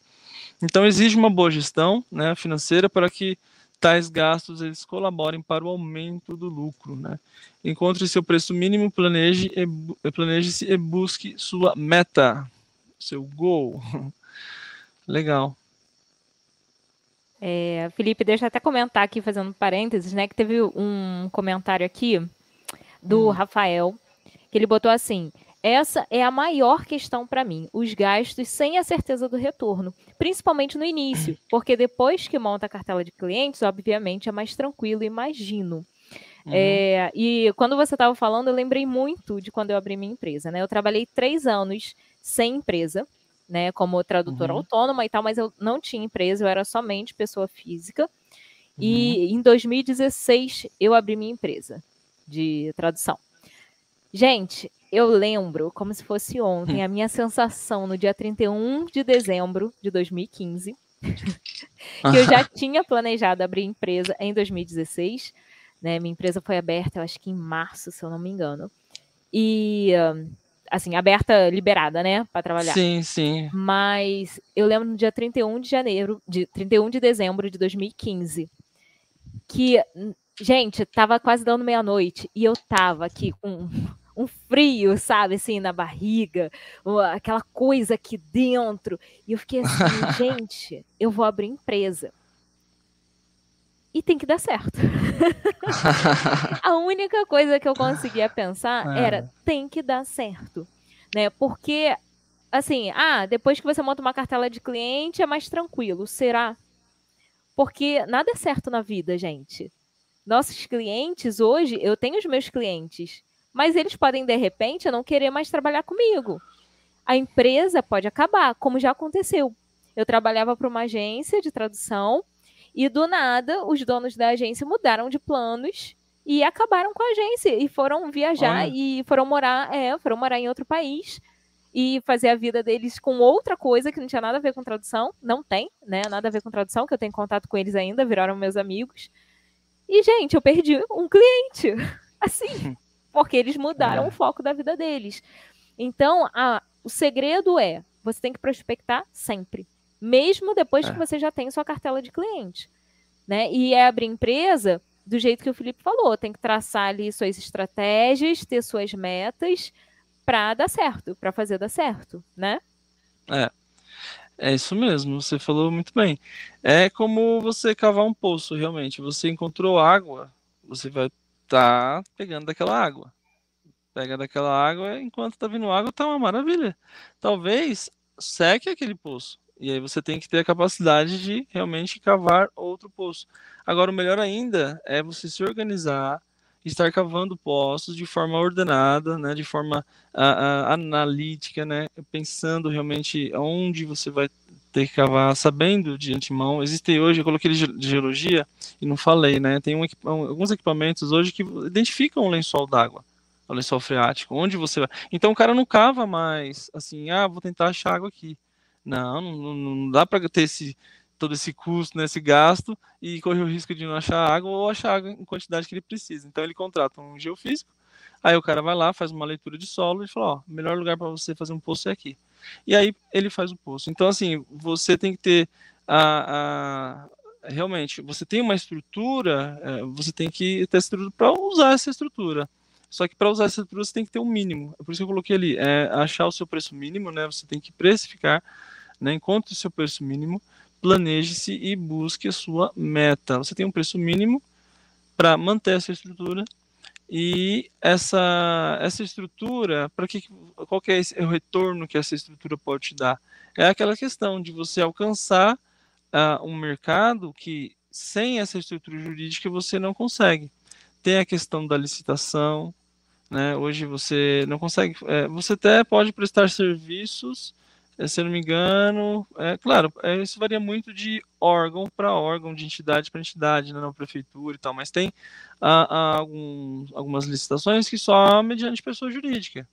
Então exige uma boa gestão, né, financeira para que tais gastos eles colaborem para o aumento do lucro. Né? Encontre seu preço mínimo, planeje e, planeje-se e busque sua meta, seu goal. Legal. É, Felipe, deixa eu até comentar aqui, fazendo parênteses, né? Que teve um comentário aqui do hum. Rafael, que ele botou assim: essa é a maior questão para mim, os gastos sem a certeza do retorno, principalmente no início, porque depois que monta a cartela de clientes, obviamente é mais tranquilo, imagino. Uhum. É, e quando você estava falando, eu lembrei muito de quando eu abri minha empresa, né? Eu trabalhei três anos sem empresa, né, como tradutora uhum. autônoma e tal, mas eu não tinha empresa, eu era somente pessoa física. Uhum. E em 2016 eu abri minha empresa de tradução. Gente, eu lembro como se fosse ontem a minha sensação no dia 31 de dezembro de 2015, que eu já tinha planejado abrir empresa em 2016, né? Minha empresa foi aberta, eu acho que em março, se eu não me engano. E assim, aberta, liberada, né, para trabalhar. Sim, sim. Mas eu lembro no dia 31 de janeiro, de 31 de dezembro de 2015, que, gente, tava quase dando meia-noite e eu tava aqui com um frio, sabe, assim, na barriga, aquela coisa aqui dentro. E eu fiquei assim, gente, eu vou abrir empresa. E tem que dar certo. a única coisa que eu conseguia pensar é. era tem que dar certo, né? Porque assim, ah, depois que você monta uma cartela de cliente é mais tranquilo, será? Porque nada é certo na vida, gente. Nossos clientes hoje, eu tenho os meus clientes, mas eles podem de repente não querer mais trabalhar comigo. A empresa pode acabar, como já aconteceu. Eu trabalhava para uma agência de tradução e do nada, os donos da agência mudaram de planos e acabaram com a agência e foram viajar Olha. e foram morar, é, foram morar em outro país e fazer a vida deles com outra coisa que não tinha nada a ver com tradução, não tem, né? Nada a ver com tradução, que eu tenho contato com eles ainda, viraram meus amigos. E gente, eu perdi um cliente, assim, porque eles mudaram é. o foco da vida deles. Então, a, o segredo é, você tem que prospectar sempre mesmo depois é. que você já tem sua cartela de cliente. Né? E é abrir empresa do jeito que o Felipe falou, tem que traçar ali suas estratégias, ter suas metas para dar certo, para fazer dar certo, né? É. É isso mesmo, você falou muito bem. É como você cavar um poço, realmente. Você encontrou água, você vai tá pegando daquela água. Pega daquela água, enquanto tá vindo água, tá uma maravilha. Talvez seque aquele poço. E aí você tem que ter a capacidade de realmente cavar outro poço. Agora, o melhor ainda é você se organizar, estar cavando poços de forma ordenada, né, de forma a, a, analítica, né, pensando realmente onde você vai ter que cavar, sabendo de antemão. Existem hoje, eu coloquei de geologia e não falei, né, tem um, alguns equipamentos hoje que identificam o lençol d'água o lençol freático, onde você vai. Então o cara não cava mais assim, ah, vou tentar achar água aqui. Não, não, não dá para ter esse, todo esse custo, né, esse gasto e correr o risco de não achar água ou achar água em quantidade que ele precisa. Então ele contrata um geofísico, aí o cara vai lá, faz uma leitura de solo e fala, ó, melhor lugar para você fazer um poço é aqui. E aí ele faz o poço. Então assim, você tem que ter a, a realmente, você tem uma estrutura, é, você tem que ter estrutura para usar essa estrutura. Só que para usar essa estrutura você tem que ter um mínimo. É por isso que eu coloquei ali, é achar o seu preço mínimo, né? Você tem que precificar né? Encontre o seu preço mínimo, planeje-se e busque a sua meta. Você tem um preço mínimo para manter essa estrutura e essa essa estrutura, para que qual que é o retorno que essa estrutura pode te dar? É aquela questão de você alcançar uh, um mercado que sem essa estrutura jurídica você não consegue. Tem a questão da licitação, né? Hoje você não consegue, é, você até pode prestar serviços se eu não me engano, é claro, é, isso varia muito de órgão para órgão, de entidade para entidade, né, na prefeitura e tal, mas tem algum, algumas licitações que só mediante pessoa jurídica,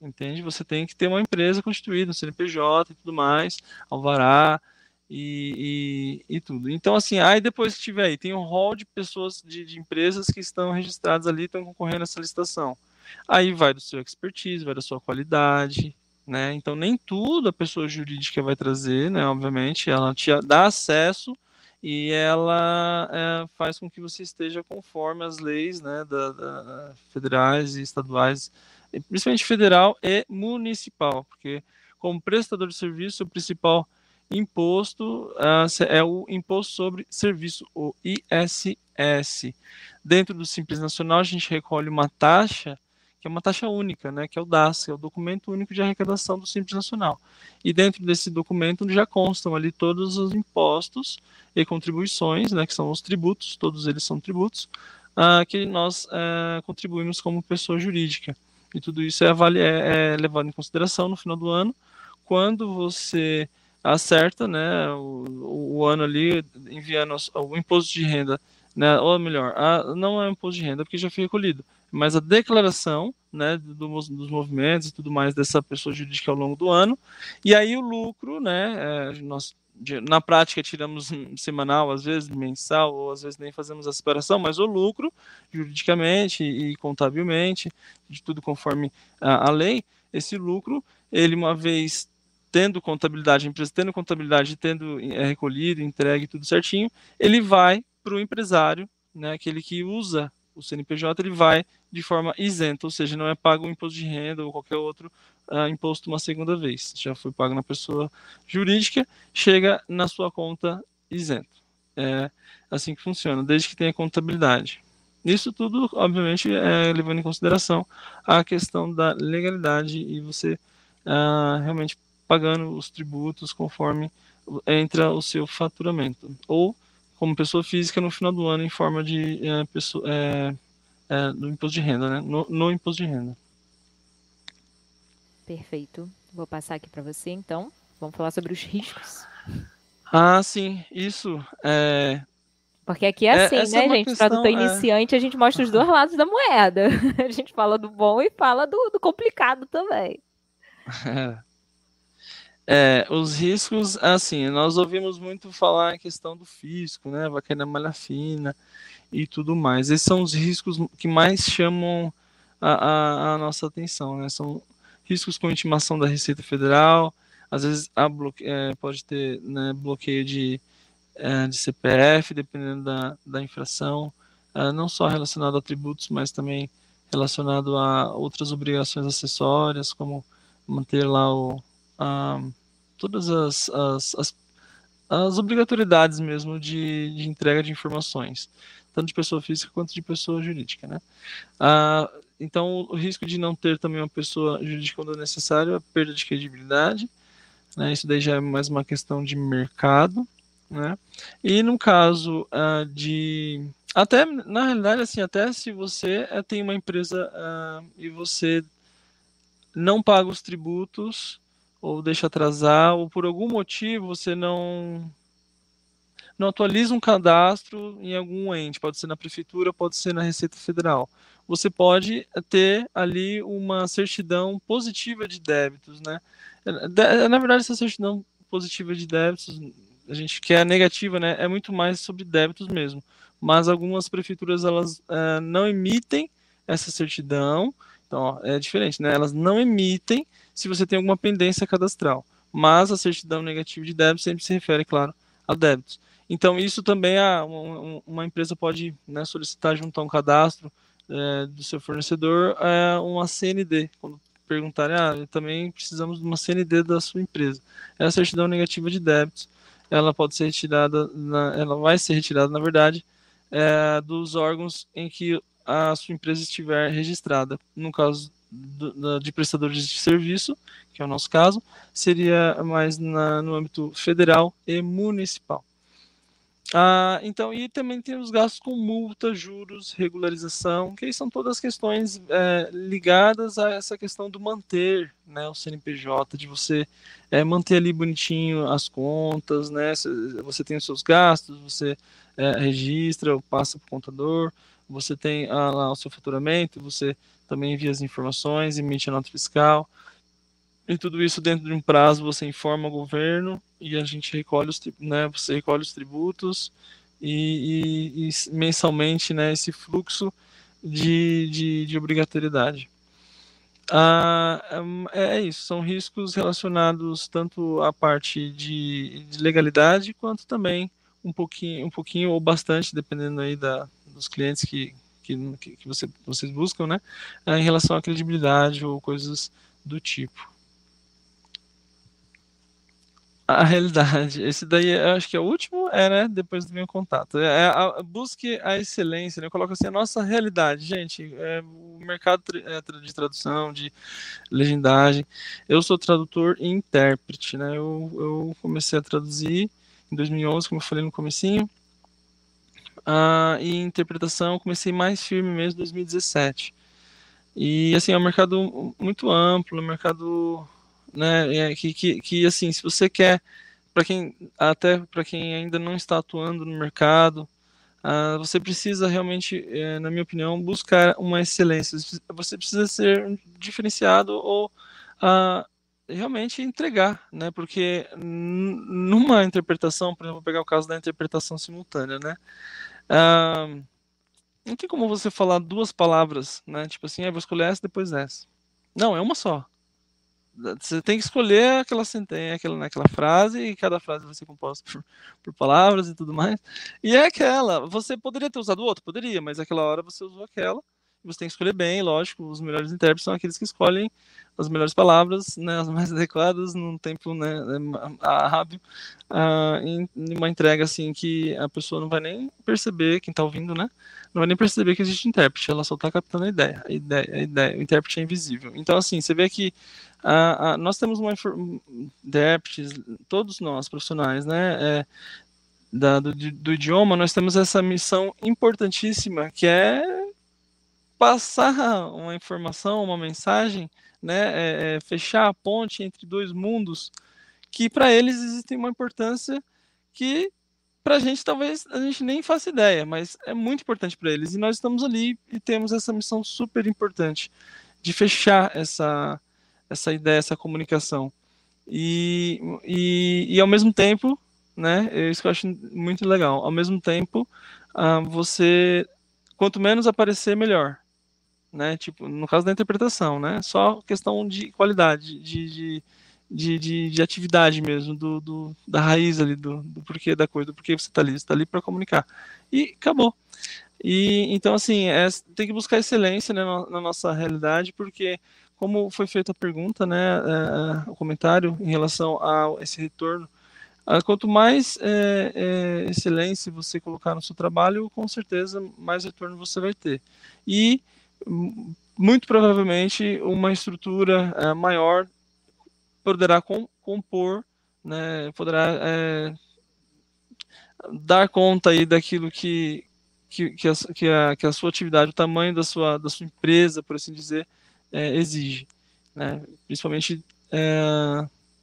entende? Você tem que ter uma empresa constituída, um CNPJ e tudo mais, alvará e, e, e tudo. Então, assim, aí depois que tiver aí, tem um rol de pessoas, de, de empresas que estão registradas ali, estão concorrendo a essa licitação. Aí vai do seu expertise, vai da sua qualidade, né? Então nem tudo a pessoa jurídica vai trazer, né? Obviamente, ela te dá acesso e ela é, faz com que você esteja conforme as leis, né, da, da, federais e estaduais, principalmente federal e municipal, porque como prestador de serviço, o principal imposto uh, é o Imposto sobre Serviço, o ISS. Dentro do Simples Nacional, a gente recolhe uma taxa, que é uma taxa única, né, que é o DAS, que é o Documento Único de Arrecadação do Simples Nacional. E dentro desse documento já constam ali todos os impostos e contribuições, né, que são os tributos, todos eles são tributos, uh, que nós uh, contribuímos como pessoa jurídica. E tudo isso é, é, é levado em consideração no final do ano, quando você acerta né, o, o ano ali, enviando o imposto de renda, né, ou melhor, a, não é imposto de renda porque já foi recolhido, mas a declaração né, do, dos movimentos e tudo mais dessa pessoa jurídica ao longo do ano, e aí o lucro, né, é, nós na prática tiramos semanal, às vezes mensal, ou às vezes nem fazemos a separação, mas o lucro, juridicamente e contabilmente, de tudo conforme a, a lei, esse lucro, ele uma vez tendo contabilidade, a empresa tendo contabilidade, tendo é, recolhido, entregue tudo certinho, ele vai para o empresário, né, aquele que usa o CNPJ, ele vai de forma isenta, ou seja, não é pago o imposto de renda ou qualquer outro uh, imposto uma segunda vez. Já foi pago na pessoa jurídica, chega na sua conta isento. É assim que funciona, desde que tenha contabilidade. Isso tudo, obviamente, é, levando em consideração a questão da legalidade e você uh, realmente pagando os tributos conforme entra o seu faturamento. Ou como pessoa física no final do ano em forma de é, pessoa, é, é, do imposto de renda, né? No, no, imposto de renda. Perfeito. Vou passar aqui para você, então. Vamos falar sobre os riscos. Ah, sim. Isso. É... Porque aqui é, é assim, né, é gente? Questão, Tradutor é. iniciante, a gente mostra os dois lados da moeda. A gente fala do bom e fala do, do complicado também. É. É, os riscos, assim, nós ouvimos muito falar em questão do fisco, né, vai cair na malha fina e tudo mais. Esses são os riscos que mais chamam a, a, a nossa atenção, né, são riscos com intimação da Receita Federal, às vezes bloque, é, pode ter né, bloqueio de, é, de CPF, dependendo da, da infração, é, não só relacionado a tributos, mas também relacionado a outras obrigações acessórias, como manter lá o todas as, as, as, as, obrigatoriedades mesmo de, de entrega de informações, tanto de pessoa física quanto de pessoa jurídica. Né? Ah, então, o risco de não ter também uma pessoa jurídica quando é necessário é perda de credibilidade, né? isso daí já é mais uma questão de mercado, né? E no caso uh, de até na realidade assim até se você uh, tem uma empresa uh, e você não paga os tributos ou deixa atrasar, ou por algum motivo você não não atualiza um cadastro em algum ente, pode ser na prefeitura, pode ser na Receita Federal. Você pode ter ali uma certidão positiva de débitos, né? Na verdade, essa certidão positiva de débitos, a gente quer negativa, né? É muito mais sobre débitos mesmo. Mas algumas prefeituras elas uh, não emitem essa certidão então, ó, é diferente, né? Elas não emitem se você tem alguma pendência cadastral, mas a certidão negativa de débito sempre se refere, claro, a débitos. Então, isso também a, uma, uma empresa pode né, solicitar junto a um cadastro é, do seu fornecedor é, uma CND. Quando perguntarem, ah, também precisamos de uma CND da sua empresa. É a certidão negativa de débitos. Ela pode ser retirada, na, ela vai ser retirada, na verdade, é, dos órgãos em que a sua empresa estiver registrada. No caso de prestadores de serviço, que é o nosso caso, seria mais na, no âmbito federal e municipal. Ah, então, e também tem os gastos com multa, juros, regularização, que são todas questões é, ligadas a essa questão do manter né, o CNPJ, de você é, manter ali bonitinho as contas, né? Você tem os seus gastos, você é, registra, passa para o contador, você tem ah, lá o seu faturamento, você também envia as informações, emite a nota fiscal, e tudo isso dentro de um prazo você informa o governo e a gente recolhe os, né, você recolhe os tributos e, e, e mensalmente né, esse fluxo de, de, de obrigatoriedade. Ah, é, é isso, são riscos relacionados tanto à parte de, de legalidade quanto também um pouquinho, um pouquinho ou bastante, dependendo aí da, dos clientes que, que, que você, vocês buscam, né, é, em relação à credibilidade ou coisas do tipo. A realidade. Esse daí, eu acho que é o último, é, né? Depois do meu contato. É, a, busque a excelência, né? Eu coloco assim, a nossa realidade. Gente, é, o mercado é, de tradução, de legendagem. Eu sou tradutor e intérprete, né? Eu, eu comecei a traduzir em 2011, como eu falei no comecinho. Ah, e interpretação, comecei mais firme mesmo em 2017. E, assim, é um mercado muito amplo, um mercado né? É, que, que, que assim, se você quer, para quem até para quem ainda não está atuando no mercado, uh, você precisa realmente, é, na minha opinião, buscar uma excelência. Você precisa ser diferenciado ou uh, realmente entregar, né? Porque numa interpretação, por exemplo, vou pegar o caso da interpretação simultânea, né? Não tem como você falar duas palavras, né? Tipo assim, ah, vou escolher essa, depois essa. Não, é uma só. Você tem que escolher aquela sentença, aquela, naquela frase, e cada frase vai ser composta por, por, palavras e tudo mais. E é aquela. Você poderia ter usado outro? Poderia, mas aquela hora você usou aquela. Você tem que escolher bem, lógico. Os melhores intérpretes são aqueles que escolhem as melhores palavras, né, as mais adequadas, num tempo né, rápido, uh, em uma entrega assim que a pessoa não vai nem perceber, quem está ouvindo, né? Não vai nem perceber que existe intérprete, ela só está captando a ideia. A ideia, a ideia. O intérprete é invisível. Então, assim, você vê que uh, uh, nós temos uma intérpretes, todos nós profissionais, né? É, da, do, do idioma, nós temos essa missão importantíssima que é passar uma informação, uma mensagem né, é, é, fechar a ponte entre dois mundos que para eles existem uma importância que para a gente talvez a gente nem faça ideia, mas é muito importante para eles. E nós estamos ali e temos essa missão super importante de fechar essa essa ideia, essa comunicação. E, e, e ao mesmo tempo, né, é isso que eu acho muito legal, ao mesmo tempo uh, você quanto menos aparecer melhor, né? Tipo, no caso da interpretação, né? Só questão de qualidade, de, de, de, de, de atividade mesmo, do, do, da raiz ali, do, do porquê da coisa, do porquê você está ali, você está ali para comunicar. E acabou. E então, assim, é, tem que buscar excelência né, na, na, nossa realidade, porque, como foi feita a pergunta, né, é, o comentário em relação a esse retorno, quanto mais é, é, excelência você colocar no seu trabalho, com certeza mais retorno você vai ter. E muito provavelmente uma estrutura é, maior poderá com, compor, né, poderá é, dar conta aí daquilo que, que, que, a, que, a, que a sua atividade, o tamanho da sua, da sua empresa, por assim dizer, é, exige. Né? Principalmente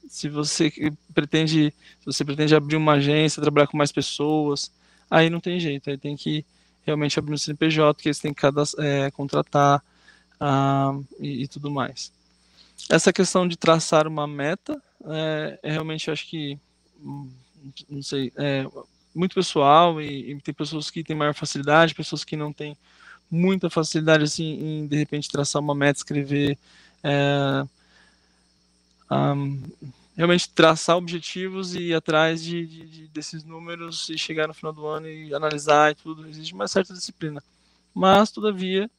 se você pretende se você pretende abrir uma agência, trabalhar com mais pessoas, aí não tem jeito, aí tem que realmente abrir um CNPJ, que eles têm que é, contratar uh, e, e, tudo mais. Essa questão de traçar uma meta, é, é realmente, acho que, hum, não sei, é muito pessoal e, e, tem pessoas que têm maior facilidade, pessoas que não têm muita facilidade, assim, em, de repente, traçar uma meta, escrever... É, um, realmente traçar objetivos e ir atrás de, de, de, desses números e chegar no final do ano e analisar e tudo. Existe uma certa disciplina. Mas, todavia,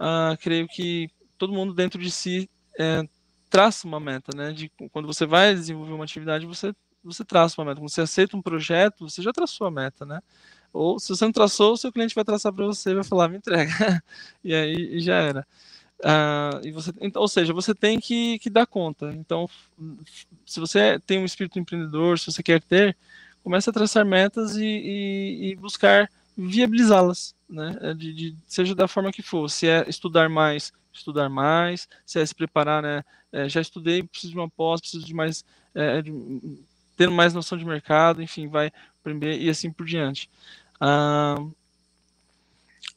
uh, creio que todo mundo dentro de si é, traça uma meta, né? De, quando você vai desenvolver uma atividade, você, você traça uma meta. Quando você aceita um projeto, você já traçou a meta, né? Ou se você não traçou, o seu cliente vai traçar para você e vai falar, me entrega. e aí e já era. Uh, e você, então, ou seja, você tem que, que dar conta. Então, se você tem um espírito empreendedor, se você quer ter, comece a traçar metas e, e, e buscar viabilizá-las, né? É de, de, seja da forma que for. Se é estudar mais, estudar mais. Se é se preparar, né? É, já estudei, preciso de uma pós, preciso de mais, é, de, ter mais noção de mercado, enfim, vai aprender e assim por diante. Uh,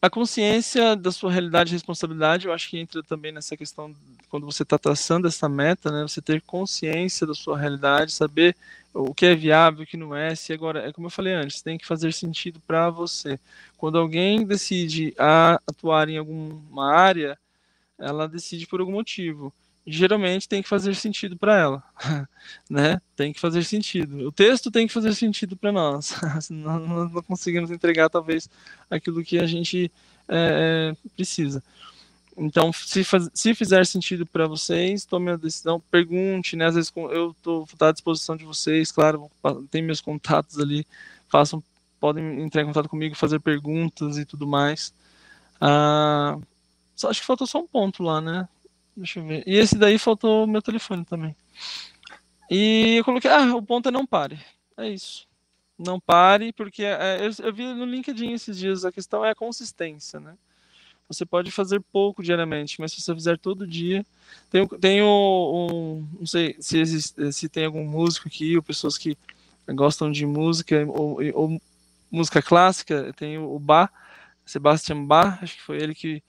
a consciência da sua realidade e responsabilidade, eu acho que entra também nessa questão, quando você está traçando essa meta, né, você ter consciência da sua realidade, saber o que é viável, o que não é, se agora, é como eu falei antes, tem que fazer sentido para você. Quando alguém decide atuar em alguma área, ela decide por algum motivo geralmente tem que fazer sentido para ela, né? Tem que fazer sentido. O texto tem que fazer sentido para nós, senão nós não conseguimos entregar talvez aquilo que a gente é, é, precisa. então, se, faz, se fizer sentido para vocês, tome a decisão, pergunte, né? Às vezes eu estou à disposição de vocês, claro, tem meus contatos ali, façam, podem entrar em contato comigo, fazer perguntas e tudo mais. Ah, só, acho que faltou só um ponto lá, né? Deixa eu ver. E esse daí faltou meu telefone também. E eu coloquei, ah, o ponto é não pare. É isso. Não pare, porque é, eu, eu vi no LinkedIn esses dias, a questão é a consistência, né? Você pode fazer pouco diariamente, mas se você fizer todo dia. Tem, tem um, um não sei se, existe, se tem algum músico aqui, ou pessoas que gostam de música, ou, ou música clássica, tem o Bach, Sebastian Bach, acho que foi ele que,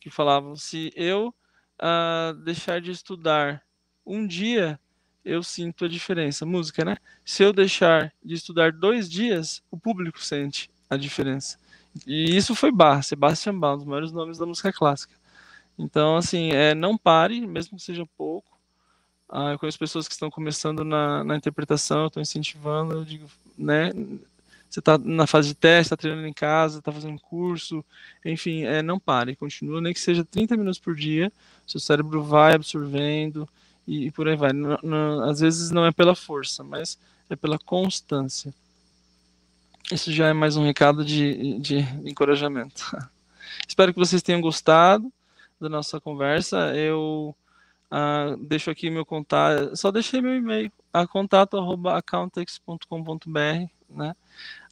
que falava: se eu uh, deixar de estudar um dia, eu sinto a diferença. Música, né? Se eu deixar de estudar dois dias, o público sente a diferença. E isso foi Bach, Sebastian Bach, um dos maiores nomes da música clássica. Então, assim, é, não pare, mesmo que seja pouco. Ah, eu conheço pessoas que estão começando na, na interpretação, eu estou incentivando, eu digo, né? Você está na fase de teste, está treinando em casa, está fazendo curso, enfim, é, não pare, continua, nem que seja 30 minutos por dia, seu cérebro vai absorvendo e, e por aí vai. Não, não, às vezes não é pela força, mas é pela constância. Isso já é mais um recado de, de encorajamento. Espero que vocês tenham gostado da nossa conversa. Eu uh, deixo aqui meu contato, só deixei meu e-mail, a contato@accountex.com.br, né?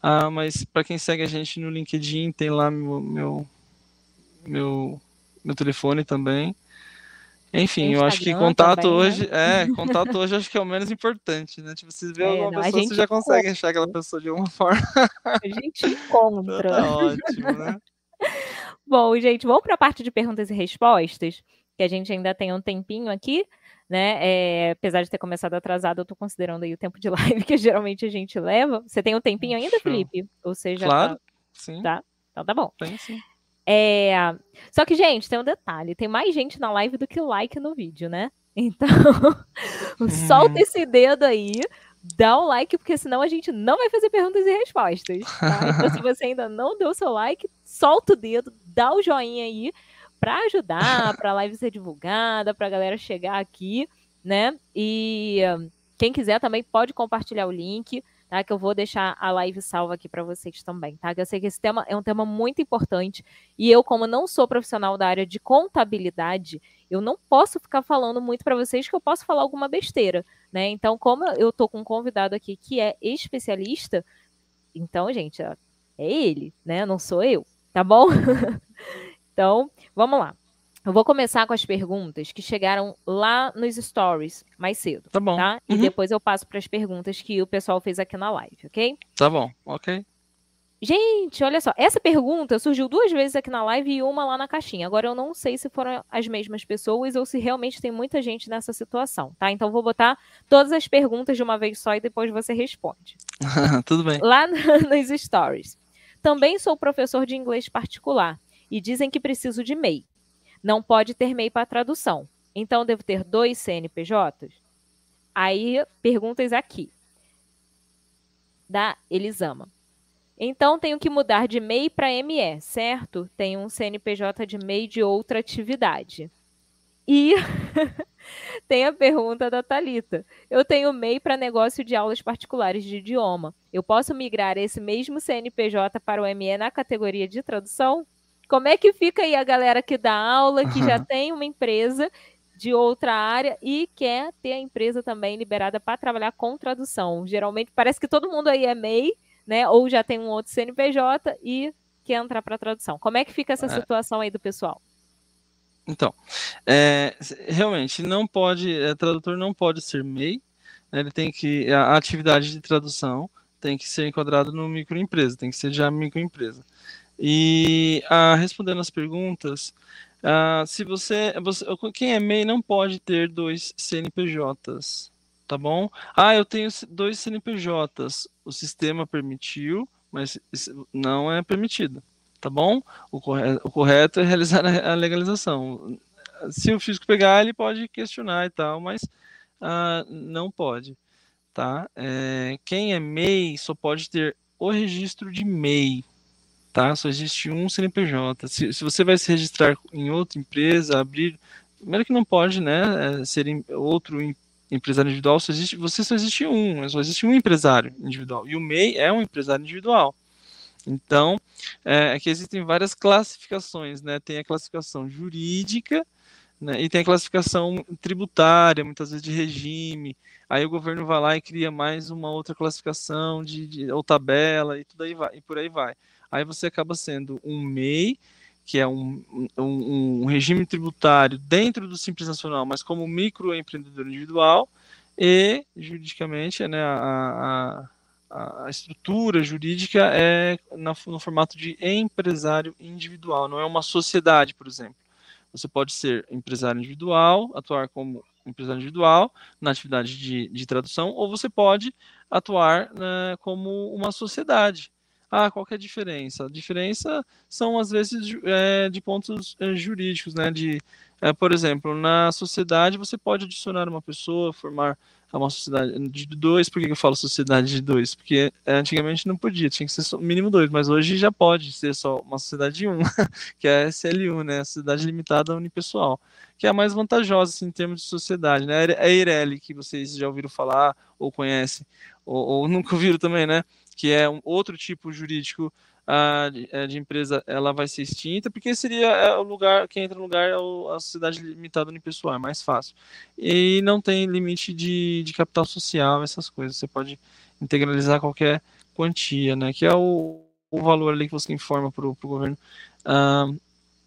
Uh, mas para quem segue a gente no LinkedIn, tem lá meu meu, meu, meu telefone também. Enfim, eu acho que contato também, né? hoje, né? é, contato hoje acho que é o menos importante, né? Tipo, você vê é, alguma não, pessoa, você já consegue achar aquela pessoa de alguma forma. A gente encontra. Tá ótimo, né? Bom, gente, vamos para a parte de perguntas e respostas, que a gente ainda tem um tempinho aqui, né? É, apesar de ter começado atrasado, eu estou considerando aí o tempo de live que geralmente a gente leva. Você tem um tempinho ainda. Felipe? Ou seja, claro, tá... sim. Tá? Então tá bom. Tem sim. É... Só que, gente, tem um detalhe: tem mais gente na live do que like no vídeo, né? Então, solta esse dedo aí, dá um like, porque senão a gente não vai fazer perguntas e respostas. Tá? Então, se você ainda não deu seu like, solta o dedo, dá o joinha aí para ajudar, para a live ser divulgada, para a galera chegar aqui, né? E quem quiser também pode compartilhar o link tá? Que eu vou deixar a live salva aqui para vocês também, tá? Que eu sei que esse tema é um tema muito importante e eu, como não sou profissional da área de contabilidade, eu não posso ficar falando muito para vocês que eu posso falar alguma besteira, né? Então, como eu tô com um convidado aqui que é especialista, então, gente, é ele, né? Não sou eu, tá bom? então, vamos lá. Eu vou começar com as perguntas que chegaram lá nos stories mais cedo. Tá bom. Tá? Uhum. E depois eu passo para as perguntas que o pessoal fez aqui na live, ok? Tá bom, ok. Gente, olha só, essa pergunta surgiu duas vezes aqui na live e uma lá na caixinha. Agora eu não sei se foram as mesmas pessoas ou se realmente tem muita gente nessa situação, tá? Então vou botar todas as perguntas de uma vez só e depois você responde. Tudo bem. Lá nos stories. Também sou professor de inglês particular e dizem que preciso de MEI não pode ter MEI para tradução. Então, devo ter dois CNPJs? Aí, perguntas aqui. Da Elisama. Então, tenho que mudar de MEI para ME, certo? Tenho um CNPJ de MEI de outra atividade. E tem a pergunta da Talita. Eu tenho MEI para negócio de aulas particulares de idioma. Eu posso migrar esse mesmo CNPJ para o ME na categoria de tradução? Como é que fica aí a galera que dá aula, que já tem uma empresa de outra área e quer ter a empresa também liberada para trabalhar com tradução? Geralmente parece que todo mundo aí é MEI, né? Ou já tem um outro CNPJ e quer entrar para tradução. Como é que fica essa é. situação aí do pessoal? Então, é, realmente não pode, é, tradutor não pode ser MEI, né, ele tem que a atividade de tradução tem que ser enquadrado no microempresa, tem que ser já microempresa. E ah, respondendo as perguntas, ah, se você, você, quem é MEI não pode ter dois CNPJs, tá bom? Ah, eu tenho dois CNPJs, o sistema permitiu, mas não é permitido, tá bom? O correto, o correto é realizar a legalização. Se o físico pegar, ele pode questionar e tal, mas ah, não pode, tá? É, quem é MEI só pode ter o registro de MEI, tá? Só existe um CNPJ. Se, se você vai se registrar em outra empresa, abrir, primeiro que não pode, né, é, ser outro empresário individual, só existe, você só existe um, só existe um empresário individual. E o MEI é um empresário individual. Então, é, é que existem várias classificações, né? Tem a classificação jurídica, né? E tem a classificação tributária, muitas vezes de regime. Aí o governo vai lá e cria mais uma outra classificação de, de ou tabela e tudo aí vai, e por aí vai. Aí você acaba sendo um MEI, que é um, um, um regime tributário dentro do Simples Nacional, mas como microempreendedor individual, e juridicamente né, a, a, a estrutura jurídica é no formato de empresário individual, não é uma sociedade, por exemplo. Você pode ser empresário individual, atuar como empresário individual na atividade de, de tradução, ou você pode atuar né, como uma sociedade. Ah, qual é a diferença? A diferença são, às vezes, é, de pontos é, jurídicos, né? De, é, por exemplo, na sociedade você pode adicionar uma pessoa, formar uma sociedade de dois. Por que eu falo sociedade de dois? Porque antigamente não podia, tinha que ser só, mínimo dois, mas hoje já pode ser só uma sociedade de um, que é a SLU, né? A Sociedade Limitada Unipessoal, que é a mais vantajosa assim, em termos de sociedade, né? É a Eireli, que vocês já ouviram falar ou conhecem, ou, ou nunca ouviram também, né? Que é um outro tipo jurídico de empresa ela vai ser extinta, porque seria é, o lugar, quem entra no lugar é a sociedade limitada unipessoal, é mais fácil. E não tem limite de, de capital social, essas coisas. Você pode integralizar qualquer quantia, né? Que é o, o valor ali que você informa para o governo. Uh,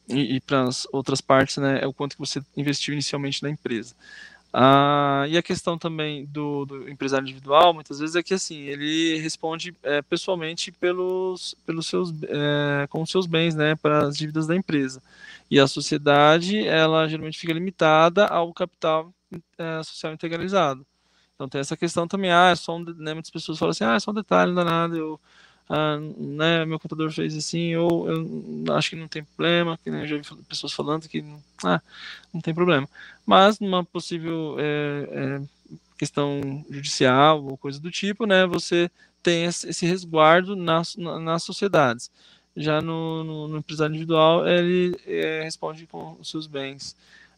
e, e para as outras partes, né, é o quanto que você investiu inicialmente na empresa. Ah, e a questão também do, do, empresário individual, muitas vezes, é que assim, ele responde é, pessoalmente pelos, pelos seus, é, com os seus bens, né, para as dívidas da empresa. E a sociedade, ela geralmente fica limitada ao capital é, social integralizado. Então tem essa questão também, ah, é só um, né, muitas pessoas falam assim, ah, é só um detalhe, não dá nada, eu ah, né, meu computador fez assim, ou eu acho que não tem problema, que né, já vi pessoas falando que ah, não tem problema. Mas numa possível é, é, questão judicial ou coisa do tipo, né, você tem esse resguardo nas, nas sociedades. Já no, no, no empresário individual, ele é, responde com os seus bens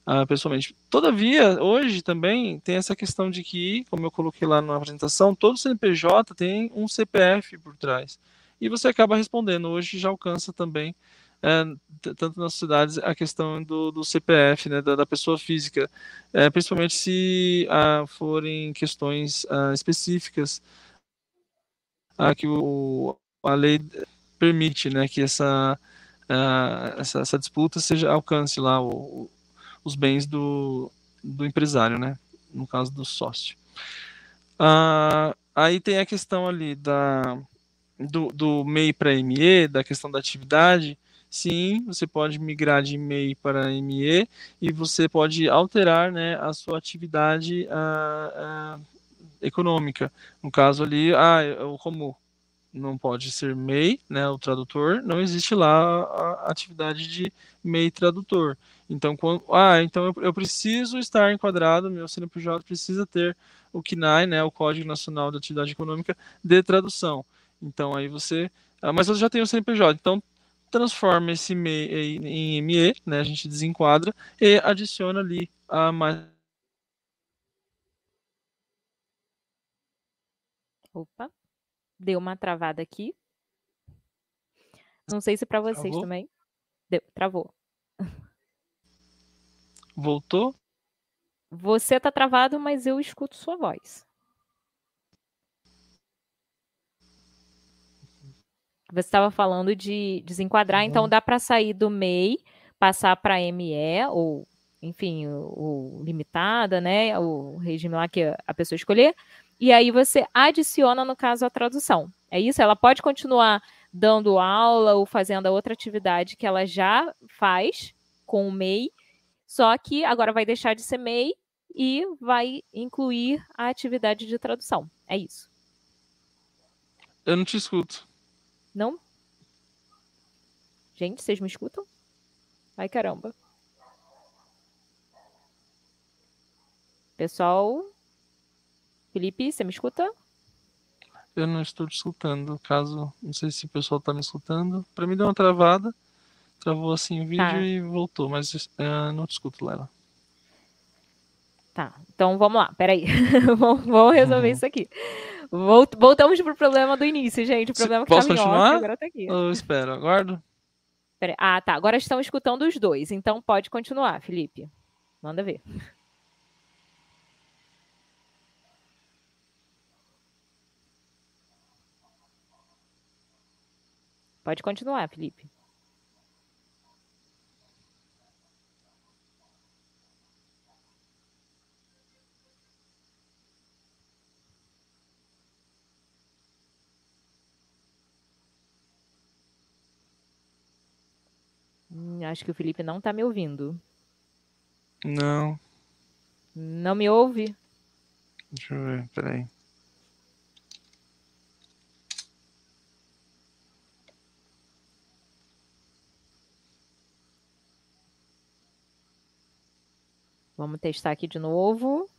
uh, pessoalmente. Todavia, hoje também tem essa questão de que, como eu coloquei lá na apresentação, todo CNPJ tem um CPF por trás. E você acaba respondendo. Hoje já alcança também, é, tanto nas cidades, a questão do, do CPF, né, da, da, pessoa física, é, principalmente se uh, forem questões uh, específicas uh, que o, a lei permite né, que essa, essa, essa, disputa seja alcance lá o, os bens do, do empresário, né? No caso do sócio. Ah, aí tem a questão ali da, do, do MEI para ME, da questão da atividade. Sim, você pode migrar de MEI para ME e você pode alterar né, a sua atividade ah, ah, econômica. No caso ali, ah, como não pode ser MEI, né, o tradutor, não existe lá a atividade de MEI tradutor. Então, quando, ah, então eu, eu, preciso estar enquadrado, meu CNPJ precisa ter o CNAE, né, o Código Nacional de Atividade Econômica de Tradução. Então, aí você, ah, mas você já tem o CNPJ, então transforma esse MEI em ME, né, a gente desenquadra e adiciona ali a mais Opa, deu uma travada aqui. Não sei se para vocês travou? também. Deu, travou. Voltou? Você tá travado, mas eu escuto sua voz. Você estava falando de desenquadrar, então dá para sair do MEI, passar para ME, ou, enfim, o, o, limitada, né? O regime lá que a pessoa escolher. E aí você adiciona, no caso, a tradução. É isso? Ela pode continuar dando aula ou fazendo a outra atividade que ela já faz com o MEI, só que agora vai deixar de ser MEI e vai incluir a atividade de tradução. É isso. Eu não te escuto. Não? Gente, vocês me escutam? Ai, caramba. Pessoal, Felipe, você me escuta? Eu não estou te escutando. Caso, não sei se o pessoal está me escutando. Para mim deu uma travada. Travou assim o vídeo tá. e voltou, mas uh, não te escuto, Lela. Tá, então vamos lá, peraí. vamos resolver uhum. isso aqui. Voltamos pro problema do início, gente. O problema que Posso tá continuar? agora tá aqui. Eu espero, aguardo. Ah, tá. Agora estão escutando os dois. Então pode continuar, Felipe. Manda ver. Pode continuar, Felipe. Hum, acho que o Felipe não está me ouvindo. Não. Não me ouve? Deixa eu ver, peraí. Vamos testar aqui de novo.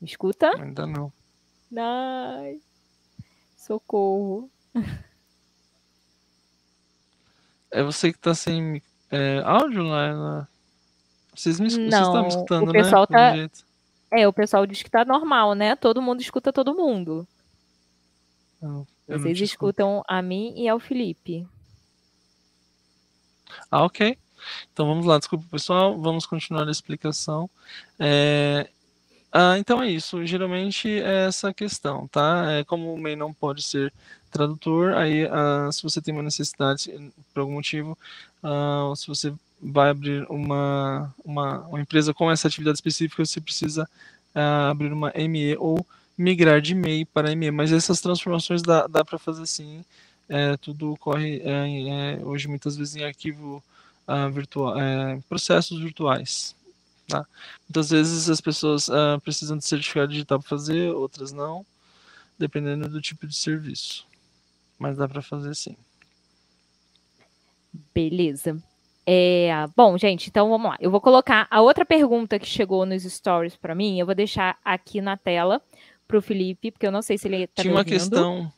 Me escuta? Ainda não. Ai, socorro. É você que tá sem é, áudio lá? Vocês me, não, vocês estão me escutando, o pessoal né? Tá... É, o pessoal diz que tá normal, né? Todo mundo escuta todo mundo. Não, Vocês escutam a mim e ao Felipe. Ah, ok. Então vamos lá, desculpa pessoal, vamos continuar a explicação. É, ah, então é isso, geralmente é essa questão, tá? É, como o MEI não pode ser tradutor, aí ah, se você tem uma necessidade por algum motivo, ah, se você vai abrir uma, uma, uma, empresa com essa atividade específica, você precisa ah, abrir uma ME ou migrar de MEI para ME, mas essas transformações dá, dá para fazer sim, é, tudo ocorre é, é, hoje muitas vezes em arquivo uh, virtual, é, processos virtuais. Tá? Muitas vezes as pessoas uh, precisam de certificado digital para fazer, outras não, dependendo do tipo de serviço. Mas dá para fazer sim. Beleza. É, bom, gente, então vamos lá. Eu vou colocar a outra pergunta que chegou nos stories para mim. Eu vou deixar aqui na tela para o Felipe, porque eu não sei se ele está Tinha uma questão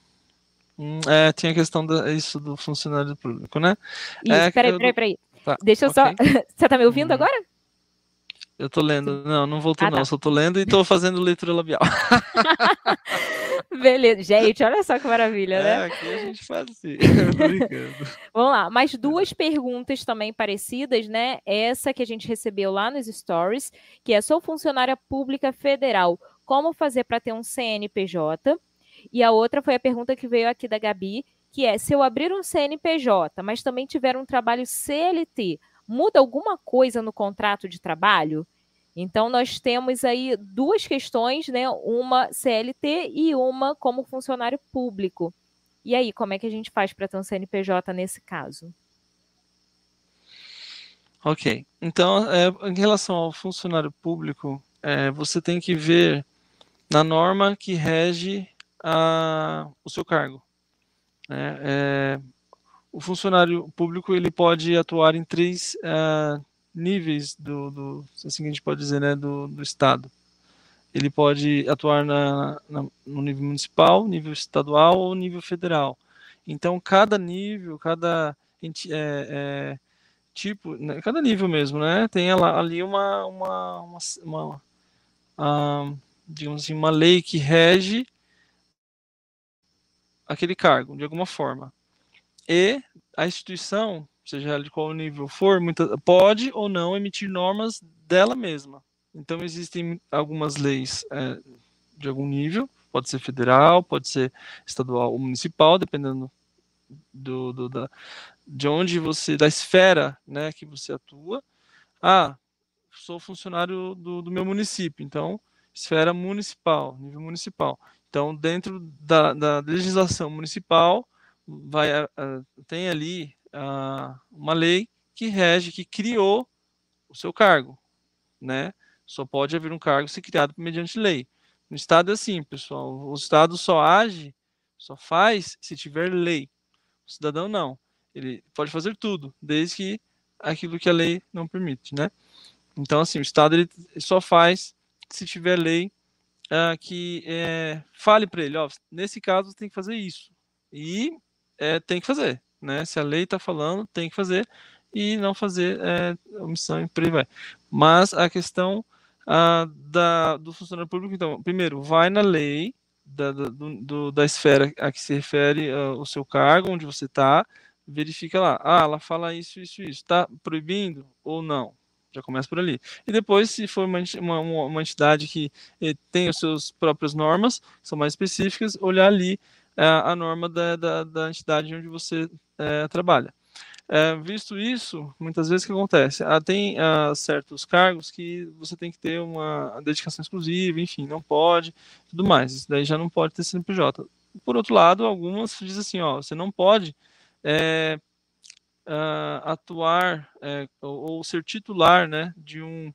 Hum, é, tinha a questão da, isso do funcionário público, né? Isso, é, peraí, peraí, peraí. Tá, Deixa eu okay. só. Você tá me ouvindo hum. agora? Eu tô lendo. Não, não voltou, ah, não. Tá. Só tô lendo e tô fazendo leitura labial. Beleza. Gente, olha só que maravilha, é, né? Aqui a gente faz assim. Vamos lá. Mais duas perguntas também parecidas, né? Essa que a gente recebeu lá nos stories, que é: sou funcionária pública federal. Como fazer para ter um CNPJ? E a outra foi a pergunta que veio aqui da Gabi, que é: se eu abrir um CNPJ, mas também tiver um trabalho CLT, muda alguma coisa no contrato de trabalho? Então, nós temos aí duas questões, né? Uma CLT e uma como funcionário público. E aí, como é que a gente faz para ter um CNPJ nesse caso? Ok. Então, é, em relação ao funcionário público, é, você tem que ver na norma que rege a, o seu cargo. Né? É, o funcionário público ele pode atuar em três uh, níveis do, do, assim a gente pode dizer, né, do, do Estado. Ele pode atuar na, na, no nível municipal, nível estadual ou nível federal. Então, cada nível, cada é, é, tipo, né, cada nível mesmo, né, tem ali uma, uma, uma, uma uh, digamos assim, uma lei que rege aquele cargo, de alguma forma. E a instituição, seja de qual nível for, muita, pode ou não emitir normas dela mesma. Então, existem algumas leis é, de algum nível, pode ser federal, pode ser estadual ou municipal, dependendo do, do da, de onde você, da esfera né, que você atua. Ah, sou funcionário do, do meu município, então, esfera municipal, nível municipal. Então, dentro da, da legislação municipal, vai, tem ali uh, uma lei que rege, que criou o seu cargo, né? Só pode haver um cargo se criado mediante lei. No Estado é assim, pessoal. O Estado só age, só faz se tiver lei. O cidadão não. Ele pode fazer tudo, desde que aquilo que a lei não permite, né? Então, assim, o Estado ele só faz se tiver lei uh, que é, fale para ele, ó, nesse caso tem que fazer isso. E é, tem que fazer, né? Se a lei está falando, tem que fazer e não fazer é, omissão e. Mas a questão uh, da, do funcionário público, então, primeiro, vai na lei da, da, do, da esfera a que se refere uh, o seu cargo, onde você está, verifica lá, ah, ela fala isso, isso, isso, está proibindo ou não? Já começa por ali. E depois, se for uma, uma, uma entidade que eh, tem as suas próprias normas, são mais específicas, olhar ali a norma da, da, da, entidade onde você eh, trabalha. visto isso, muitas vezes o que acontece? Ah, tem ah, certos cargos que você tem que ter uma dedicação exclusiva, enfim, não pode, tudo mais. Isso daí já não pode ter CNPJ. Por outro lado, algumas dizem assim, ó, você não pode é, uh, atuar é, ou, ou, ser titular né, de um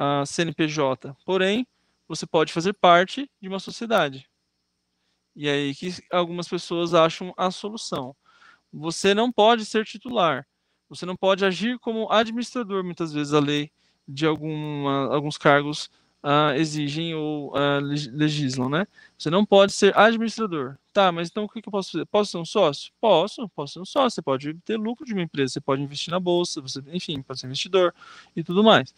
uh, CNPJ. Porém, você pode fazer parte de uma sociedade. E aí que algumas pessoas acham a solução. Você não pode ser titular. Você não pode agir como administrador, muitas vezes a lei de alguma, alguns cargos uh, exigem ou uh, legislam, né? Você não pode ser administrador. Tá, mas então o que, que eu posso fazer? Posso ser um sócio? Posso, posso ser um sócio. Você pode ter lucro de uma empresa, você pode investir na bolsa, você, enfim, pode ser investidor e tudo mais.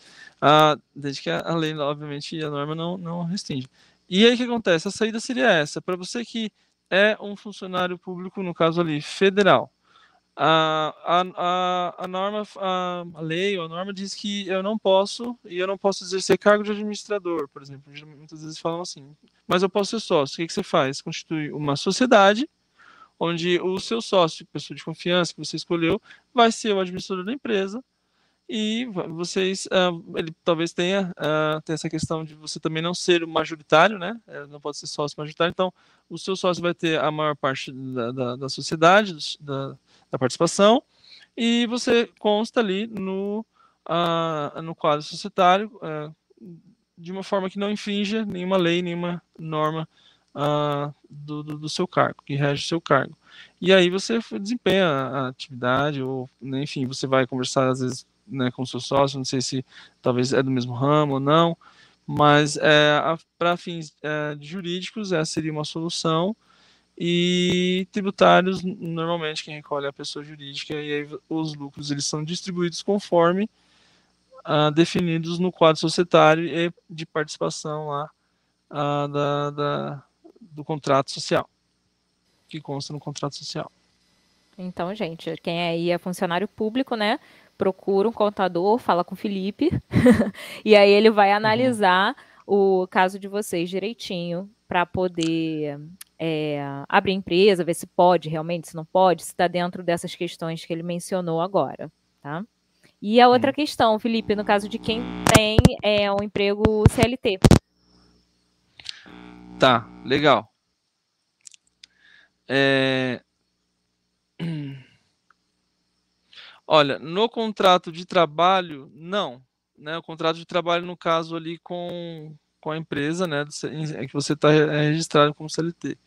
Uh, desde que a, a lei, obviamente, a norma não, não restringe. E aí o que acontece? A saída seria essa. Para você que é um funcionário público, no caso ali, federal, a, a, a, norma, a, a lei ou a norma diz que eu não posso e eu não posso exercer cargo de administrador, por exemplo. Muitas vezes falam assim, mas eu posso ser sócio. O que, que você faz? Constitui uma sociedade onde o seu sócio, pessoa de confiança que você escolheu, vai ser o administrador da empresa e vocês, uh, ele talvez tenha, uh, essa questão de você também não ser o majoritário, né? É, não pode ser sócio majoritário, então o seu sócio vai ter a maior parte da, da, da sociedade, da, da participação, e você consta ali no, uh, no quadro societário de uma forma que não infrinja nenhuma lei, nenhuma norma do, do, do, seu cargo, que rege o seu cargo. E aí você desempenha a atividade, ou né, enfim, você vai conversar às vezes né, com seu sócio, não sei se talvez é do mesmo ramo ou não, mas é, para fins é, jurídicos essa seria uma solução e tributários normalmente quem recolhe é a pessoa jurídica e aí os lucros eles são distribuídos conforme ah, definidos no quadro societário e de participação lá ah, da, da, do contrato social que consta no contrato social. Então, gente, quem aí é funcionário público, né, procura um contador, fala com o Felipe e aí ele vai uhum. analisar uhum. o caso de vocês direitinho para poder é, abrir empresa, ver se pode realmente, se não pode, se está dentro dessas questões que ele mencionou agora, tá? E a outra hum. questão, Felipe, no caso de quem tem é, um emprego CLT. Tá, legal. É... Olha, no contrato de trabalho, não. Né? O contrato de trabalho, no caso ali com, com a empresa, né, é que você está é registrado como CLT.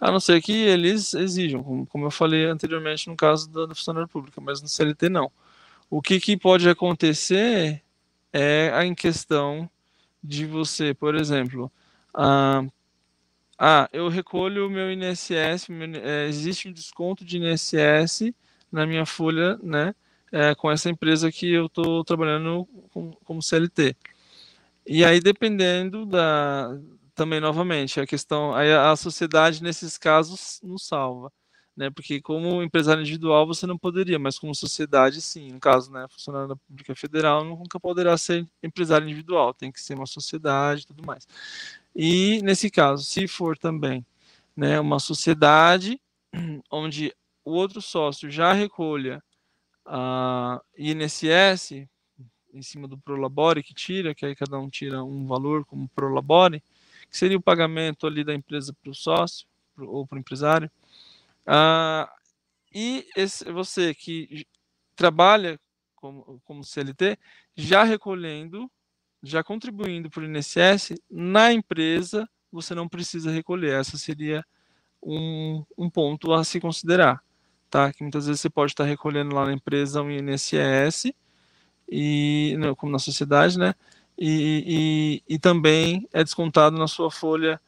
A não ser que eles exijam, como, como eu falei anteriormente no caso da, da funcionária pública, mas no CLT não. O que, que pode acontecer é a em questão de você, por exemplo, ah, ah eu recolho o meu INSS, meu, é, existe um desconto de INSS na minha folha, né, é, com essa empresa que eu estou trabalhando com, como CLT. E aí, dependendo da. Também, novamente, a questão. Aí a sociedade, nesses casos, não salva. Né? Porque, como empresário individual, você não poderia, mas como sociedade, sim. No caso, né, funcionário da Pública Federal nunca poderá ser empresário individual, tem que ser uma sociedade e tudo mais. E, nesse caso, se for também né, uma sociedade onde o outro sócio já recolha a INSS, em cima do Prolabore que tira, que aí cada um tira um valor como Prolabore, que seria o pagamento ali da empresa para o sócio pro, ou para o empresário. Ah, e esse, você que trabalha como, como CLT, já recolhendo, já contribuindo para o INSS, na empresa você não precisa recolher. Essa seria um, um ponto a se considerar. Tá? Que muitas vezes você pode estar recolhendo lá na empresa um INSS, e como na sociedade, né? e, e, e também é descontado na sua folha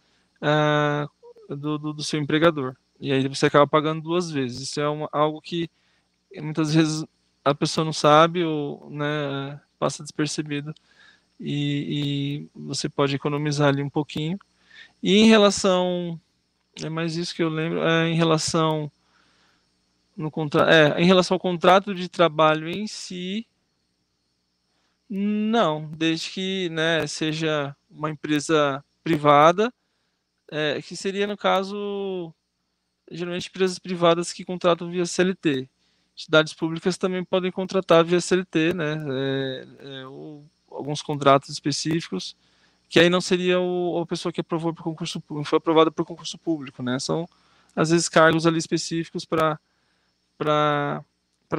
uh, do, do, do, seu empregador. E aí você acaba pagando duas vezes. Isso é uma, algo que muitas vezes a pessoa não sabe ou né, passa despercebido e, e você pode economizar ali um pouquinho. E em relação, é mais isso que eu lembro, é em relação no é, em relação ao contrato de trabalho em si, não, desde que né, seja uma empresa privada, é, que seria no caso geralmente empresas privadas que contratam via CLT. Entidades públicas também podem contratar via CLT, né? É, é, ou alguns contratos específicos, que aí não seria o, a pessoa que aprovou por concurso foi aprovada por concurso público, né? São às vezes cargos ali específicos para para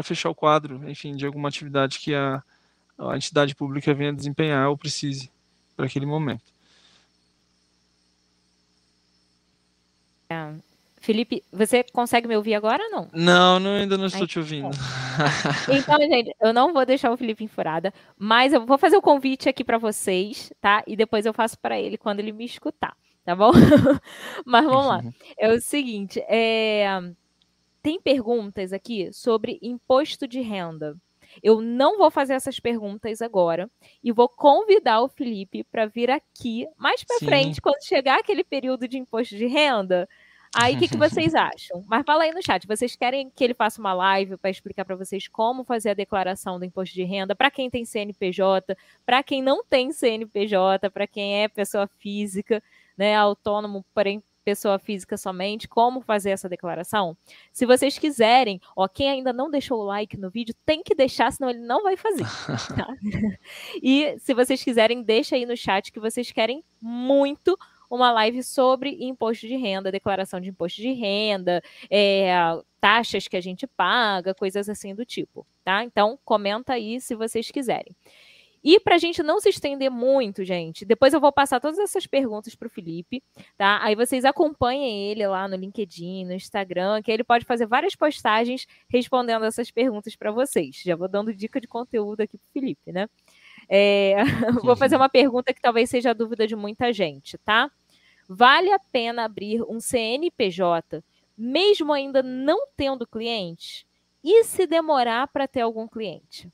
fechar o quadro, enfim, de alguma atividade que a, a entidade pública venha desempenhar ou precise para aquele momento. É. Felipe, você consegue me ouvir agora ou não? Não, não ainda não estou Ai, te ouvindo. Então, gente, eu não vou deixar o Felipe em furada, mas eu vou fazer o convite aqui para vocês, tá? E depois eu faço para ele quando ele me escutar, tá bom? mas vamos lá. É o seguinte, é... tem perguntas aqui sobre imposto de renda. Eu não vou fazer essas perguntas agora e vou convidar o Felipe para vir aqui mais para frente, quando chegar aquele período de imposto de renda, Aí, o que, que, vocês acham? Mas fala aí no chat. Vocês querem que ele faça uma live para explicar para vocês como fazer a declaração do imposto de renda para quem tem CNPJ, para quem não tem CNPJ, para quem é pessoa física, né, autônomo, porém pessoa física somente, como fazer essa declaração? Se vocês quiserem, ó, quem ainda não deixou o like no vídeo, tem que deixar, senão ele não vai fazer. Tá? e se vocês quiserem, deixa aí no chat que vocês querem muito uma live sobre imposto de renda, declaração de imposto de renda, é, taxas que a gente paga, coisas assim do tipo, tá? Então, comenta aí se vocês quiserem. E para a gente não se estender muito, gente, depois eu vou passar todas essas perguntas para o Felipe, tá? Aí vocês acompanhem ele lá no LinkedIn, no Instagram, que ele pode fazer várias postagens respondendo essas perguntas para vocês. Já vou dando dica de conteúdo aqui para o Felipe, né? É, vou fazer uma pergunta que talvez seja a dúvida de muita gente, tá? Vale a pena abrir um CNPJ, mesmo ainda não tendo cliente? E se demorar para ter algum cliente?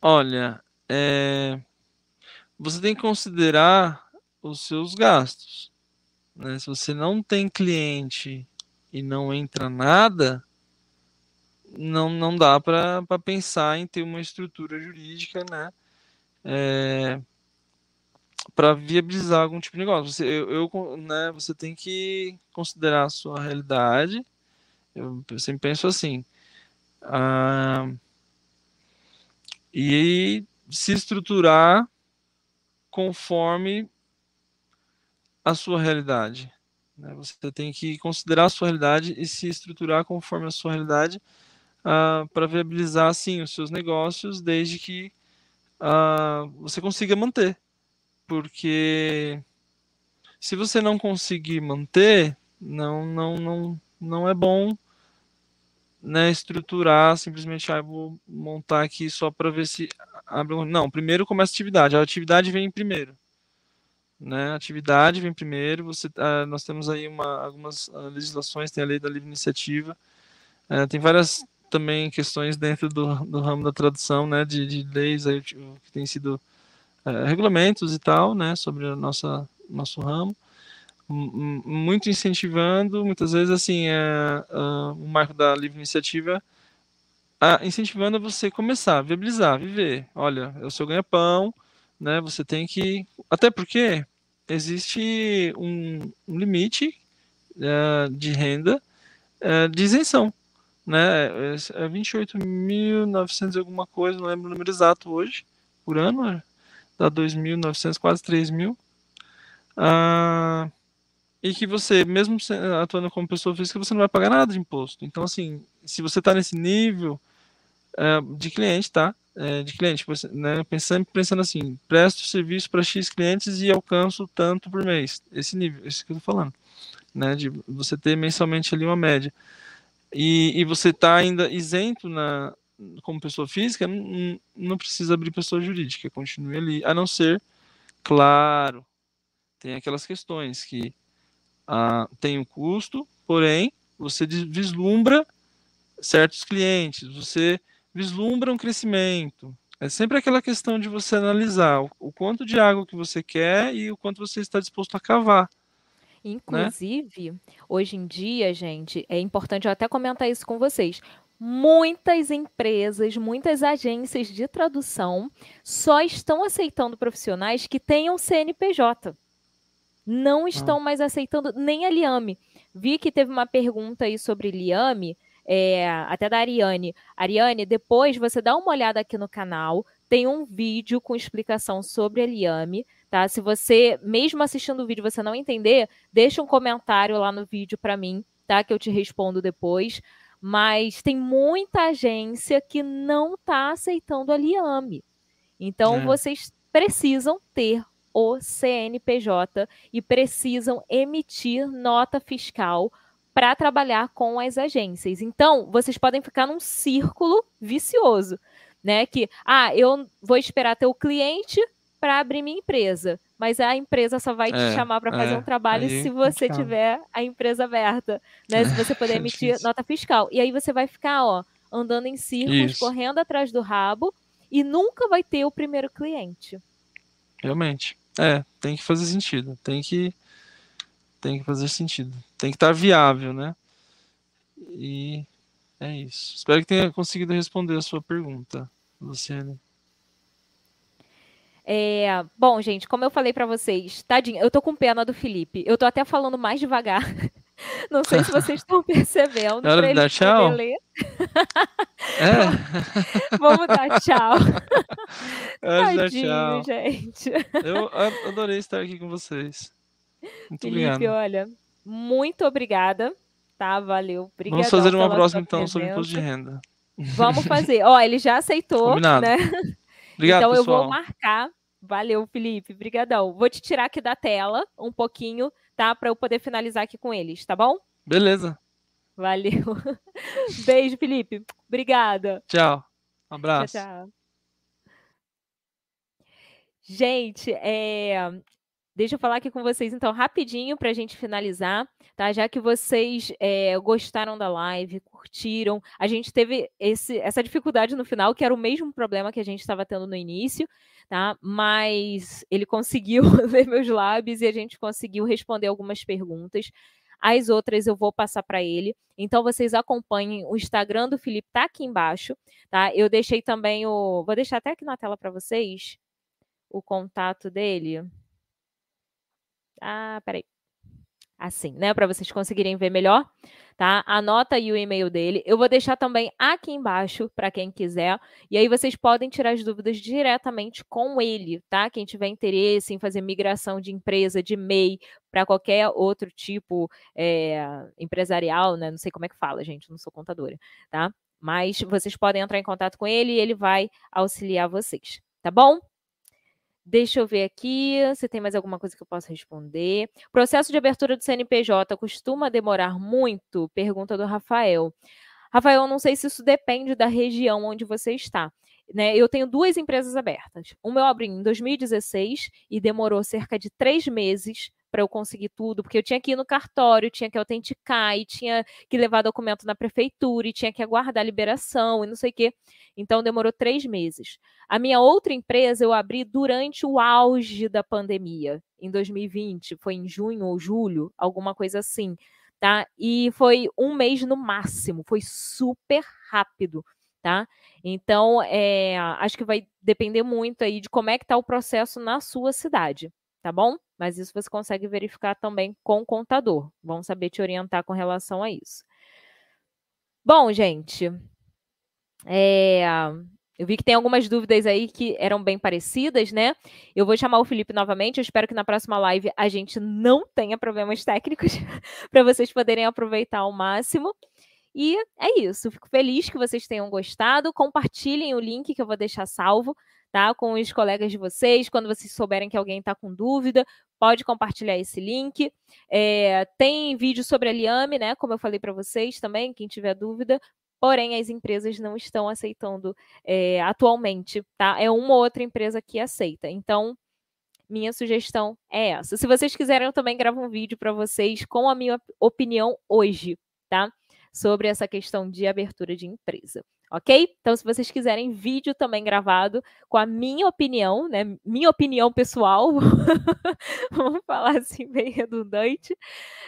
Olha, é... você tem que considerar os seus gastos. Né? Se você não tem cliente e não entra nada, não, não dá para pensar em ter uma estrutura jurídica, né? É, para viabilizar algum tipo de negócio. Você, eu, eu, né, você tem que considerar a sua realidade. Eu, sempre penso assim. Ah, e se estruturar conforme a sua realidade. Né? Você tem que considerar a sua realidade e se estruturar conforme a sua realidade uh, para viabilizar sim os seus negócios, desde que uh, você consiga manter. Porque se você não conseguir manter, não, não, não, não é bom né, estruturar simplesmente, ah, vou montar aqui só para ver se abre um... Não, primeiro começa a atividade. A atividade vem primeiro. Né? A atividade vem primeiro. Você, ah, nós temos aí uma, algumas ah, legislações, tem a lei da livre iniciativa, ah, tem várias também questões dentro do, do ramo da tradução, né, de, de leis aí, que tem sido é, regulamentos e tal, né, sobre o nosso ramo, muito incentivando, muitas vezes, assim, é, é, o marco da livre iniciativa a, incentivando você começar, viabilizar, viver. Olha, é o seu ganha-pão, né, você tem que... Até porque existe um, um limite é, de renda é, de isenção, né, é, é 28.900 alguma coisa, não lembro o número exato hoje, por ano, dá 2.900, quase 3.000. Ah, e que você, mesmo atuando como pessoa física, você não vai pagar nada de imposto. Então, assim, se você está nesse nível é, de cliente, tá? É, de cliente, né, pensando, pensando assim, presto serviço para X clientes e alcanço tanto por mês. Esse nível, esse que eu estou falando. Né, de você ter mensalmente ali uma média. E, e você está ainda isento na, como pessoa física, não, não precisa abrir pessoa jurídica, continue ali, a não ser, claro, tem aquelas questões que ah, tem um custo, porém, você vislumbra certos clientes, você vislumbra um crescimento. É sempre aquela questão de você analisar o, quanto de água que você quer e o quanto você está disposto a cavar. Né? Inclusive, né? hoje em dia, gente, é importante eu até comentar isso com vocês. Muitas empresas, muitas agências de tradução só estão aceitando profissionais que tenham CNPJ. Não ah. estão ah. mais aceitando nem a Liame. Vi que teve uma pergunta aí sobre Liame, é, até da Ariane. Ariane, depois você dá uma olhada aqui no canal, tem um vídeo com explicação sobre a Liame tá? Se você, mesmo assistindo o vídeo, você não entender, deixa um comentário lá no vídeo para mim, tá? Que eu te respondo depois. Mas tem muita agência que não está aceitando a Liame. Então, é. vocês precisam ter o CNPJ e precisam emitir nota fiscal para trabalhar com as agências. Então, vocês podem ficar num círculo vicioso, né? Que, ah, eu vou esperar ter o cliente para abrir minha empresa. Mas a empresa só vai te é, chamar para fazer é, um trabalho se você tiver a empresa aberta, né? Se você puder emitir nota fiscal. E aí você vai ficar, ó, andando em círculos, Isso. correndo atrás do rabo e nunca vai ter o primeiro cliente. Realmente. É, tem que fazer sentido. Tem que tem que fazer sentido. Tem que estar tá viável, né? E é isso. Espero que tenha conseguido responder a sua pergunta, Luciane. É, bom, gente, como eu falei para vocês, tadinho, eu tô com pena do Felipe. Eu tô até falando mais devagar. Não sei se vocês estão percebendo. É hora de dar tchau? É. Vamos dar tchau. É Tadinho, dar tchau. gente. Eu adorei estar aqui com vocês. Muito Felipe, obrigado. olha, muito obrigada. Tá, valeu. Vamos fazer uma próxima então sobre imposto de renda. Vamos fazer. Ó, ele já aceitou, Combinado. né? Obrigado, então pessoal. eu vou marcar Valeu, Felipe. Brigadão. Vou te tirar aqui da tela um pouquinho, tá? Para eu poder finalizar aqui com eles, tá bom? Beleza. Valeu. Beijo, Felipe. Obrigada. Tchau. Um abraço. Tchau, tchau. Gente, é... deixa eu falar aqui com vocês, então, rapidinho para a gente finalizar, tá? Já que vocês é, gostaram da live, curtiram, a gente teve esse, essa dificuldade no final, que era o mesmo problema que a gente estava tendo no início, tá? Mas ele conseguiu ler meus lábios e a gente conseguiu responder algumas perguntas. As outras eu vou passar para ele. Então vocês acompanhem o Instagram do Felipe tá aqui embaixo, tá? Eu deixei também o, vou deixar até aqui na tela para vocês o contato dele. Ah, peraí assim, né, para vocês conseguirem ver melhor, tá? Anota aí o e-mail dele. Eu vou deixar também aqui embaixo para quem quiser. E aí vocês podem tirar as dúvidas diretamente com ele, tá? Quem tiver interesse em fazer migração de empresa, de MEI para qualquer outro tipo é, empresarial, né? Não sei como é que fala, gente, não sou contadora, tá? Mas vocês podem entrar em contato com ele e ele vai auxiliar vocês, tá bom? Deixa eu ver aqui se tem mais alguma coisa que eu possa responder. Processo de abertura do CNPJ costuma demorar muito? Pergunta do Rafael. Rafael, não sei se isso depende da região onde você está. Né, eu tenho duas empresas abertas. Uma eu abri em 2016 e demorou cerca de três meses para eu conseguir tudo, porque eu tinha que ir no cartório, tinha que autenticar, e tinha que levar documento na prefeitura, e tinha que aguardar a liberação, e não sei o quê. Então, demorou três meses. A minha outra empresa eu abri durante o auge da pandemia, em 2020, foi em junho ou julho, alguma coisa assim, tá? E foi um mês no máximo, foi super rápido. Tá? Então, é, acho que vai depender muito aí de como é que está o processo na sua cidade, tá bom? Mas isso você consegue verificar também com o contador. Vão saber te orientar com relação a isso. Bom, gente, é, eu vi que tem algumas dúvidas aí que eram bem parecidas, né? Eu vou chamar o Felipe novamente. Eu espero que na próxima live a gente não tenha problemas técnicos para vocês poderem aproveitar ao máximo. E é isso. Fico feliz que vocês tenham gostado. Compartilhem o link que eu vou deixar salvo tá? Com os colegas de vocês. Quando vocês souberem que alguém está com dúvida, pode compartilhar esse link. É, tem vídeo sobre a Liame, né? Como eu falei para vocês também, quem tiver dúvida, porém as empresas não estão aceitando é, atualmente, tá? É uma ou outra empresa que aceita. Então, minha sugestão é essa. Se vocês quiserem, eu também gravo um vídeo para vocês com a minha opinião hoje, tá? Sobre essa questão de abertura de empresa ok? Então, se vocês quiserem vídeo também gravado com a minha opinião, né? Minha opinião pessoal, vamos falar assim bem redundante,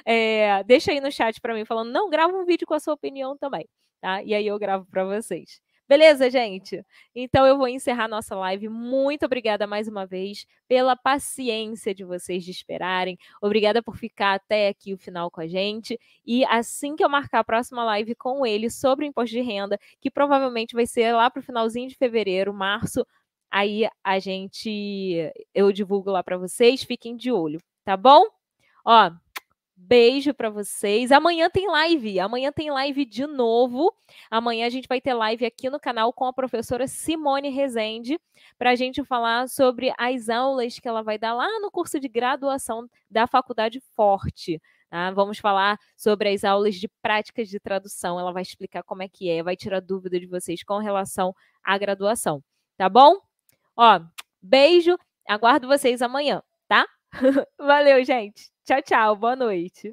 é, deixa aí no chat para mim falando, não, grava um vídeo com a sua opinião também, tá? E aí eu gravo para vocês. Beleza, gente? Então eu vou encerrar nossa live. Muito obrigada mais uma vez pela paciência de vocês de esperarem. Obrigada por ficar até aqui o final com a gente. E assim que eu marcar a próxima live com ele sobre o imposto de renda, que provavelmente vai ser lá para o finalzinho de fevereiro, março, aí a gente eu divulgo lá para vocês. Fiquem de olho, tá bom? Ó, Beijo para vocês. Amanhã tem live. Amanhã tem live de novo. Amanhã a gente vai ter live aqui no canal com a professora Simone Rezende para a gente falar sobre as aulas que ela vai dar lá no curso de graduação da Faculdade Forte. Tá? Vamos falar sobre as aulas de práticas de tradução. Ela vai explicar como é que é, vai tirar dúvida de vocês com relação à graduação. Tá bom? Ó, beijo. Aguardo vocês amanhã, tá? Valeu, gente. Tchau, tchau. Boa noite.